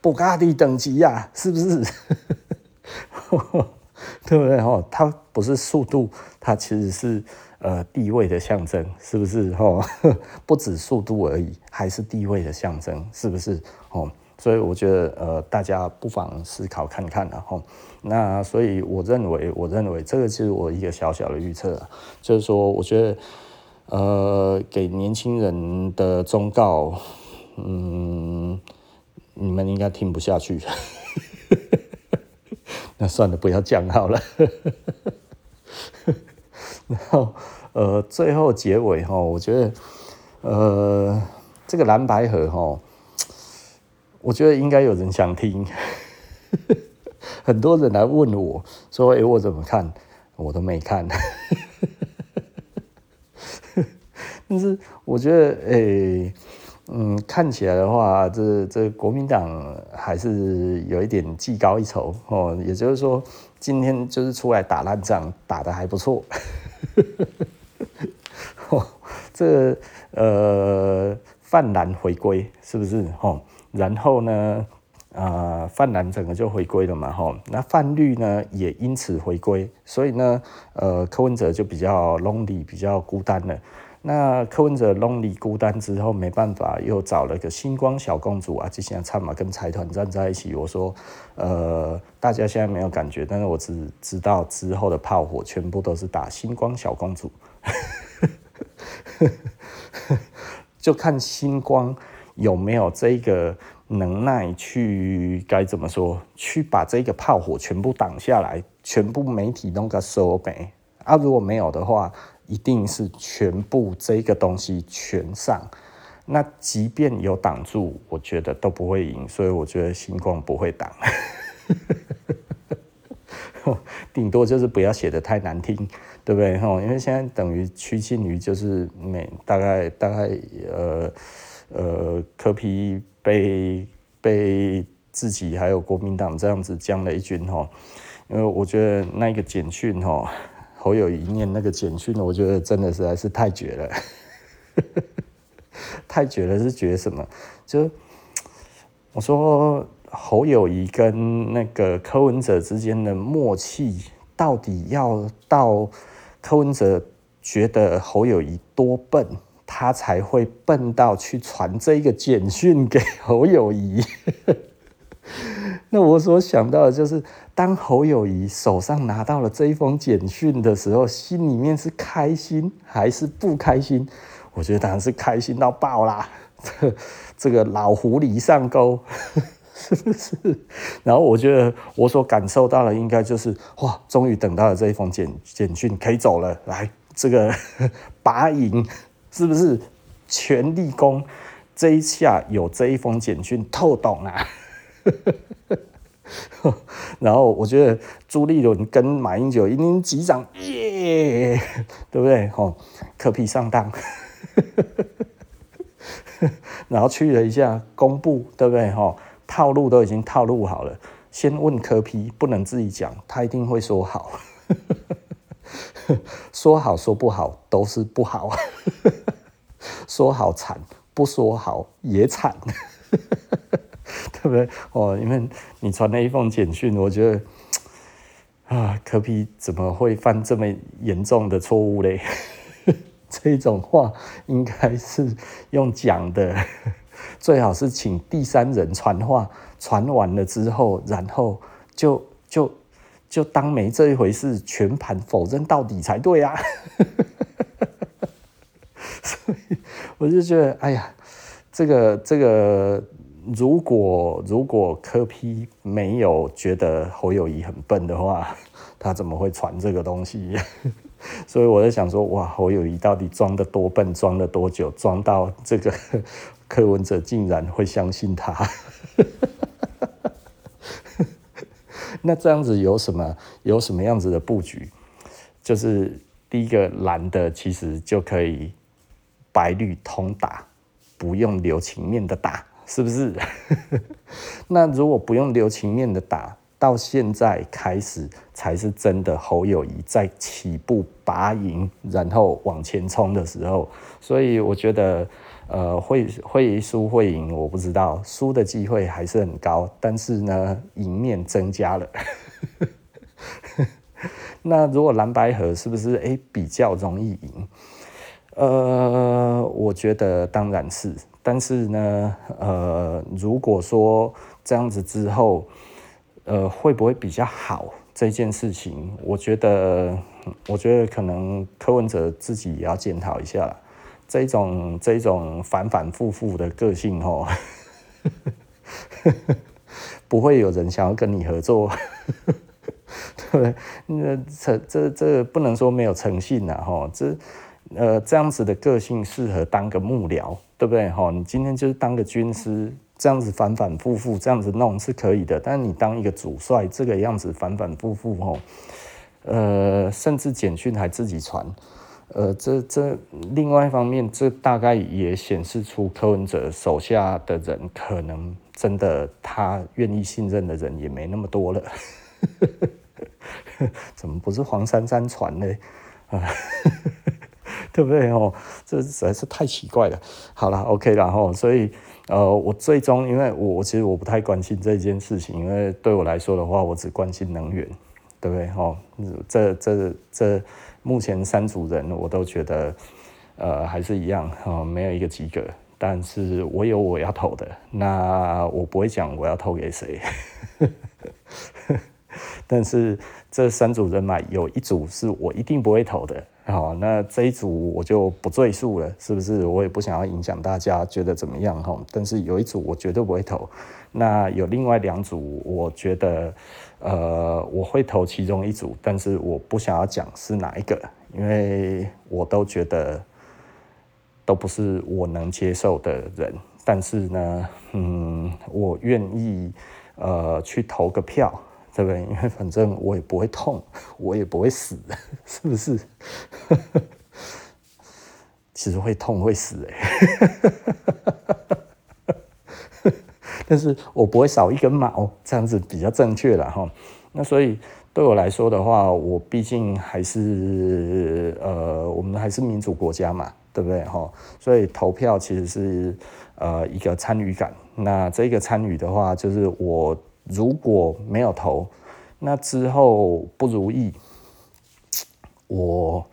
布加迪等级呀、是不是？[LAUGHS] 对不对？哦，它不是速度，它其实是呃地位的象征，是不是？哦，[LAUGHS] 不止速度而已，还是地位的象征，是不是？哦，所以我觉得呃，大家不妨思考看看然后，那所以我认为，我认为这个就是我一个小小的预测，就是说，我觉得。呃，给年轻人的忠告，嗯，你们应该听不下去，[LAUGHS] 那算了，不要讲好了。[LAUGHS] 然后，呃，最后结尾哈，我觉得，呃，这个蓝白合哈，我觉得应该有人想听，[LAUGHS] 很多人来问我说：“哎，我怎么看？”我都没看。但是我觉得，诶、嗯，看起来的话，这这国民党还是有一点技高一筹哦。也就是说，今天就是出来打烂仗，打得还不错。哦，这、呃，泛蓝回归是不是？哦，然后呢，啊、呃，泛蓝整个就回归了嘛，吼。那泛绿呢也因此回归，所以呢，呃，柯文哲就比较 lonely，比较孤单了。那柯文哲 lonely 孤单之后没办法，又找了个星光小公主啊，就现在唱嘛，跟财团站在一起。我说，呃，大家现在没有感觉，但是我只知道之后的炮火全部都是打星光小公主，[LAUGHS] 就看星光有没有这个能耐去该怎么说，去把这个炮火全部挡下来，全部媒体弄个收没啊？如果没有的话。一定是全部这个东西全上，那即便有挡住，我觉得都不会赢，所以我觉得星光不会挡，[LAUGHS] 顶多就是不要写得太难听，对不对？因为现在等于趋近于就是每大概大概呃呃柯皮被被自己还有国民党这样子将了一军哈，因为我觉得那个简讯哈。侯友宜念那个简讯，我觉得真的实在是太绝了，[LAUGHS] 太绝了是绝什么？就我说侯友宜跟那个柯文哲之间的默契，到底要到柯文哲觉得侯友宜多笨，他才会笨到去传这个简讯给侯友宜？[LAUGHS] 那我所想到的就是，当侯友宜手上拿到了这一封简讯的时候，心里面是开心还是不开心？我觉得当然是开心到爆啦！[LAUGHS] 这个老狐狸上钩，[LAUGHS] 是不是？然后我觉得我所感受到的应该就是哇，终于等到了这一封简简讯，可以走了。来，这个 [LAUGHS] 拔营是不是全力攻？这一下有这一封简讯透懂啊。[LAUGHS] 然后我觉得朱立伦跟马英九一定击掌耶，对不对？吼，柯皮上当。[LAUGHS] 然后去了一下公布，对不对？哈，套路都已经套路好了。先问柯皮不能自己讲，他一定会说好。[LAUGHS] 说好说不好都是不好，说好惨，不说好也惨，[LAUGHS] 对不对？哦，因为你传了一封简讯，我觉得啊，柯 P 怎么会犯这么严重的错误嘞？[LAUGHS] 这种话应该是用讲的，[LAUGHS] 最好是请第三人传话，传完了之后，然后就就就当没这一回事，全盘否认到底才对啊！所以我就觉得，哎呀，这个这个，如果如果柯批没有觉得侯友谊很笨的话，他怎么会传这个东西？[LAUGHS] 所以我在想说，哇，侯友谊到底装得多笨，装了多久，装到这个柯文哲竟然会相信他？[LAUGHS] 那这样子有什么有什么样子的布局？就是第一个蓝的其实就可以白绿通打，不用留情面的打，是不是？[LAUGHS] 那如果不用留情面的打？到现在开始才是真的侯友谊在起步拔营，然后往前冲的时候，所以我觉得，呃，会会输会赢我不知道，输的机会还是很高，但是呢，赢面增加了。[LAUGHS] 那如果蓝白合是不是诶比较容易赢？呃，我觉得当然是，但是呢，呃，如果说这样子之后。呃，会不会比较好？这件事情，我觉得，我觉得可能柯文哲自己也要检讨一下。这种这种反反复复的个性，哦，[LAUGHS] 不会有人想要跟你合作，[LAUGHS] 对不对？那这这这不能说没有诚信呐，哈，这呃这样子的个性适合当个幕僚，对不对？哈，你今天就是当个军师。这样子反反复复，这样子弄是可以的。但你当一个主帅，这个样子反反复复，吼，呃，甚至简讯还自己传，呃，这这另外一方面，这大概也显示出柯文哲手下的人可能真的他愿意信任的人也没那么多了。[LAUGHS] 怎么不是黄珊珊传呢？啊，[LAUGHS] [LAUGHS] 对不对？哦，这实在是太奇怪了。好了，OK 了，吼，所以。呃，我最终，因为我我其实我不太关心这件事情，因为对我来说的话，我只关心能源，对不对？哦，这这这目前三组人我都觉得，呃，还是一样，哦，没有一个及格。但是我有我要投的，那我不会讲我要投给谁。但是这三组人马有一组是我一定不会投的。好，那这一组我就不赘述了，是不是？我也不想要影响大家觉得怎么样哈。但是有一组我绝对不会投，那有另外两组，我觉得呃我会投其中一组，但是我不想要讲是哪一个，因为我都觉得都不是我能接受的人。但是呢，嗯，我愿意呃去投个票。对不对？因为反正我也不会痛，我也不会死，[LAUGHS] 是不是？其实会痛会死哎，[LAUGHS] 但是我不会少一根毛，这样子比较正确了哈。那所以对我来说的话，我毕竟还是呃，我们还是民主国家嘛，对不对哈？所以投票其实是呃一个参与感。那这个参与的话，就是我。如果没有投，那之后不如意，我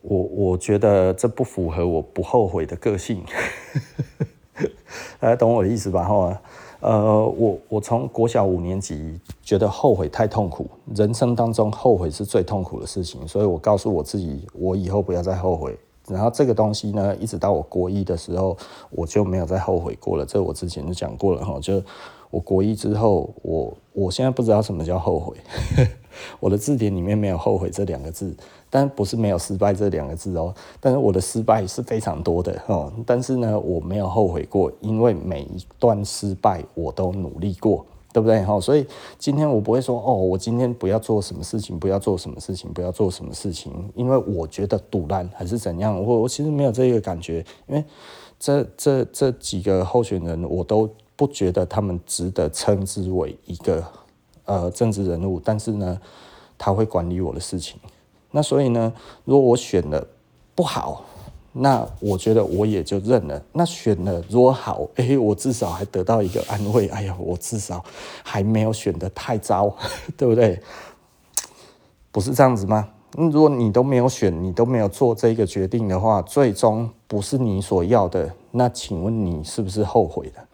我我觉得这不符合我不后悔的个性，[LAUGHS] 大家懂我的意思吧？哈，呃，我我从国小五年级觉得后悔太痛苦，人生当中后悔是最痛苦的事情，所以我告诉我自己，我以后不要再后悔。然后这个东西呢，一直到我国一的时候，我就没有再后悔过了。这我之前就讲过了哈，就。我国一之后，我我现在不知道什么叫后悔，[LAUGHS] 我的字典里面没有后悔这两个字，但不是没有失败这两个字哦，但是我的失败是非常多的哦，但是呢，我没有后悔过，因为每一段失败我都努力过。对不对？哈，所以今天我不会说哦，我今天不要做什么事情，不要做什么事情，不要做什么事情，因为我觉得赌烂还是怎样。我我其实没有这个感觉，因为这这这几个候选人，我都不觉得他们值得称之为一个呃政治人物。但是呢，他会管理我的事情。那所以呢，如果我选了不好。那我觉得我也就认了。那选了如果好，哎、欸，我至少还得到一个安慰。哎呀，我至少还没有选得太糟，[LAUGHS] 对不对？不是这样子吗？如果你都没有选，你都没有做这个决定的话，最终不是你所要的，那请问你是不是后悔了？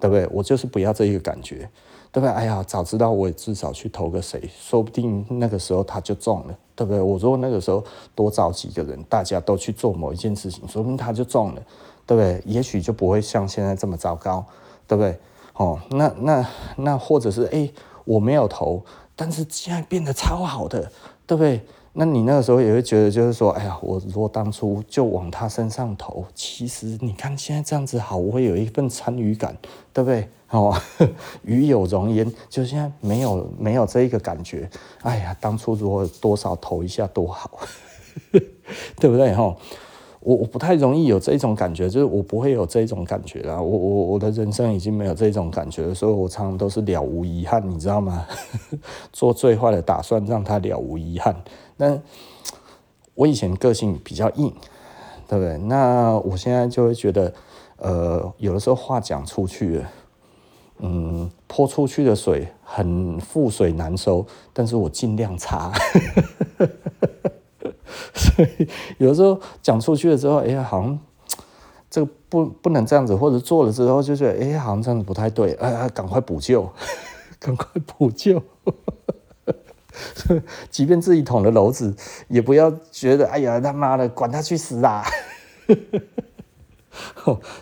对不对？我就是不要这一个感觉。对不对？哎呀，早知道我至少去投个谁，说不定那个时候他就中了，对不对？我如果那个时候多找几个人，大家都去做某一件事情，说不定他就中了，对不对？也许就不会像现在这么糟糕，对不对？哦，那那那或者是哎，我没有投，但是现在变得超好的，对不对？那你那个时候也会觉得，就是说，哎呀，我如果当初就往他身上投，其实你看现在这样子好，我会有一份参与感，对不对？哦，[LAUGHS] 与有荣焉，就现在没有没有这一个感觉，哎呀，当初如果多少投一下多好，[LAUGHS] 对不对？哈。我我不太容易有这种感觉，就是我不会有这种感觉啦。我我我的人生已经没有这种感觉了，所以我常常都是了无遗憾，你知道吗？[LAUGHS] 做最坏的打算，让他了无遗憾。那我以前个性比较硬，对不对？那我现在就会觉得，呃，有的时候话讲出去，嗯，泼出去的水很覆水难收，但是我尽量擦。[LAUGHS] 所以有的时候讲出去了之后，哎呀，好像这个不不能这样子，或者做了之后就觉得，哎，好像这样子不太对，哎，赶快补救，[LAUGHS] 赶快补救。[LAUGHS] 即便自己捅了篓子，也不要觉得，哎呀，他妈的，管他去死啊！[LAUGHS]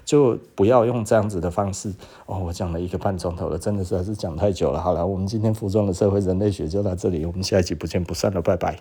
就不要用这样子的方式。哦，我讲了一个半钟头了，真的是还是讲太久了。好了，我们今天服装的社会人类学就到这里，我们下一集不见不散了，拜拜。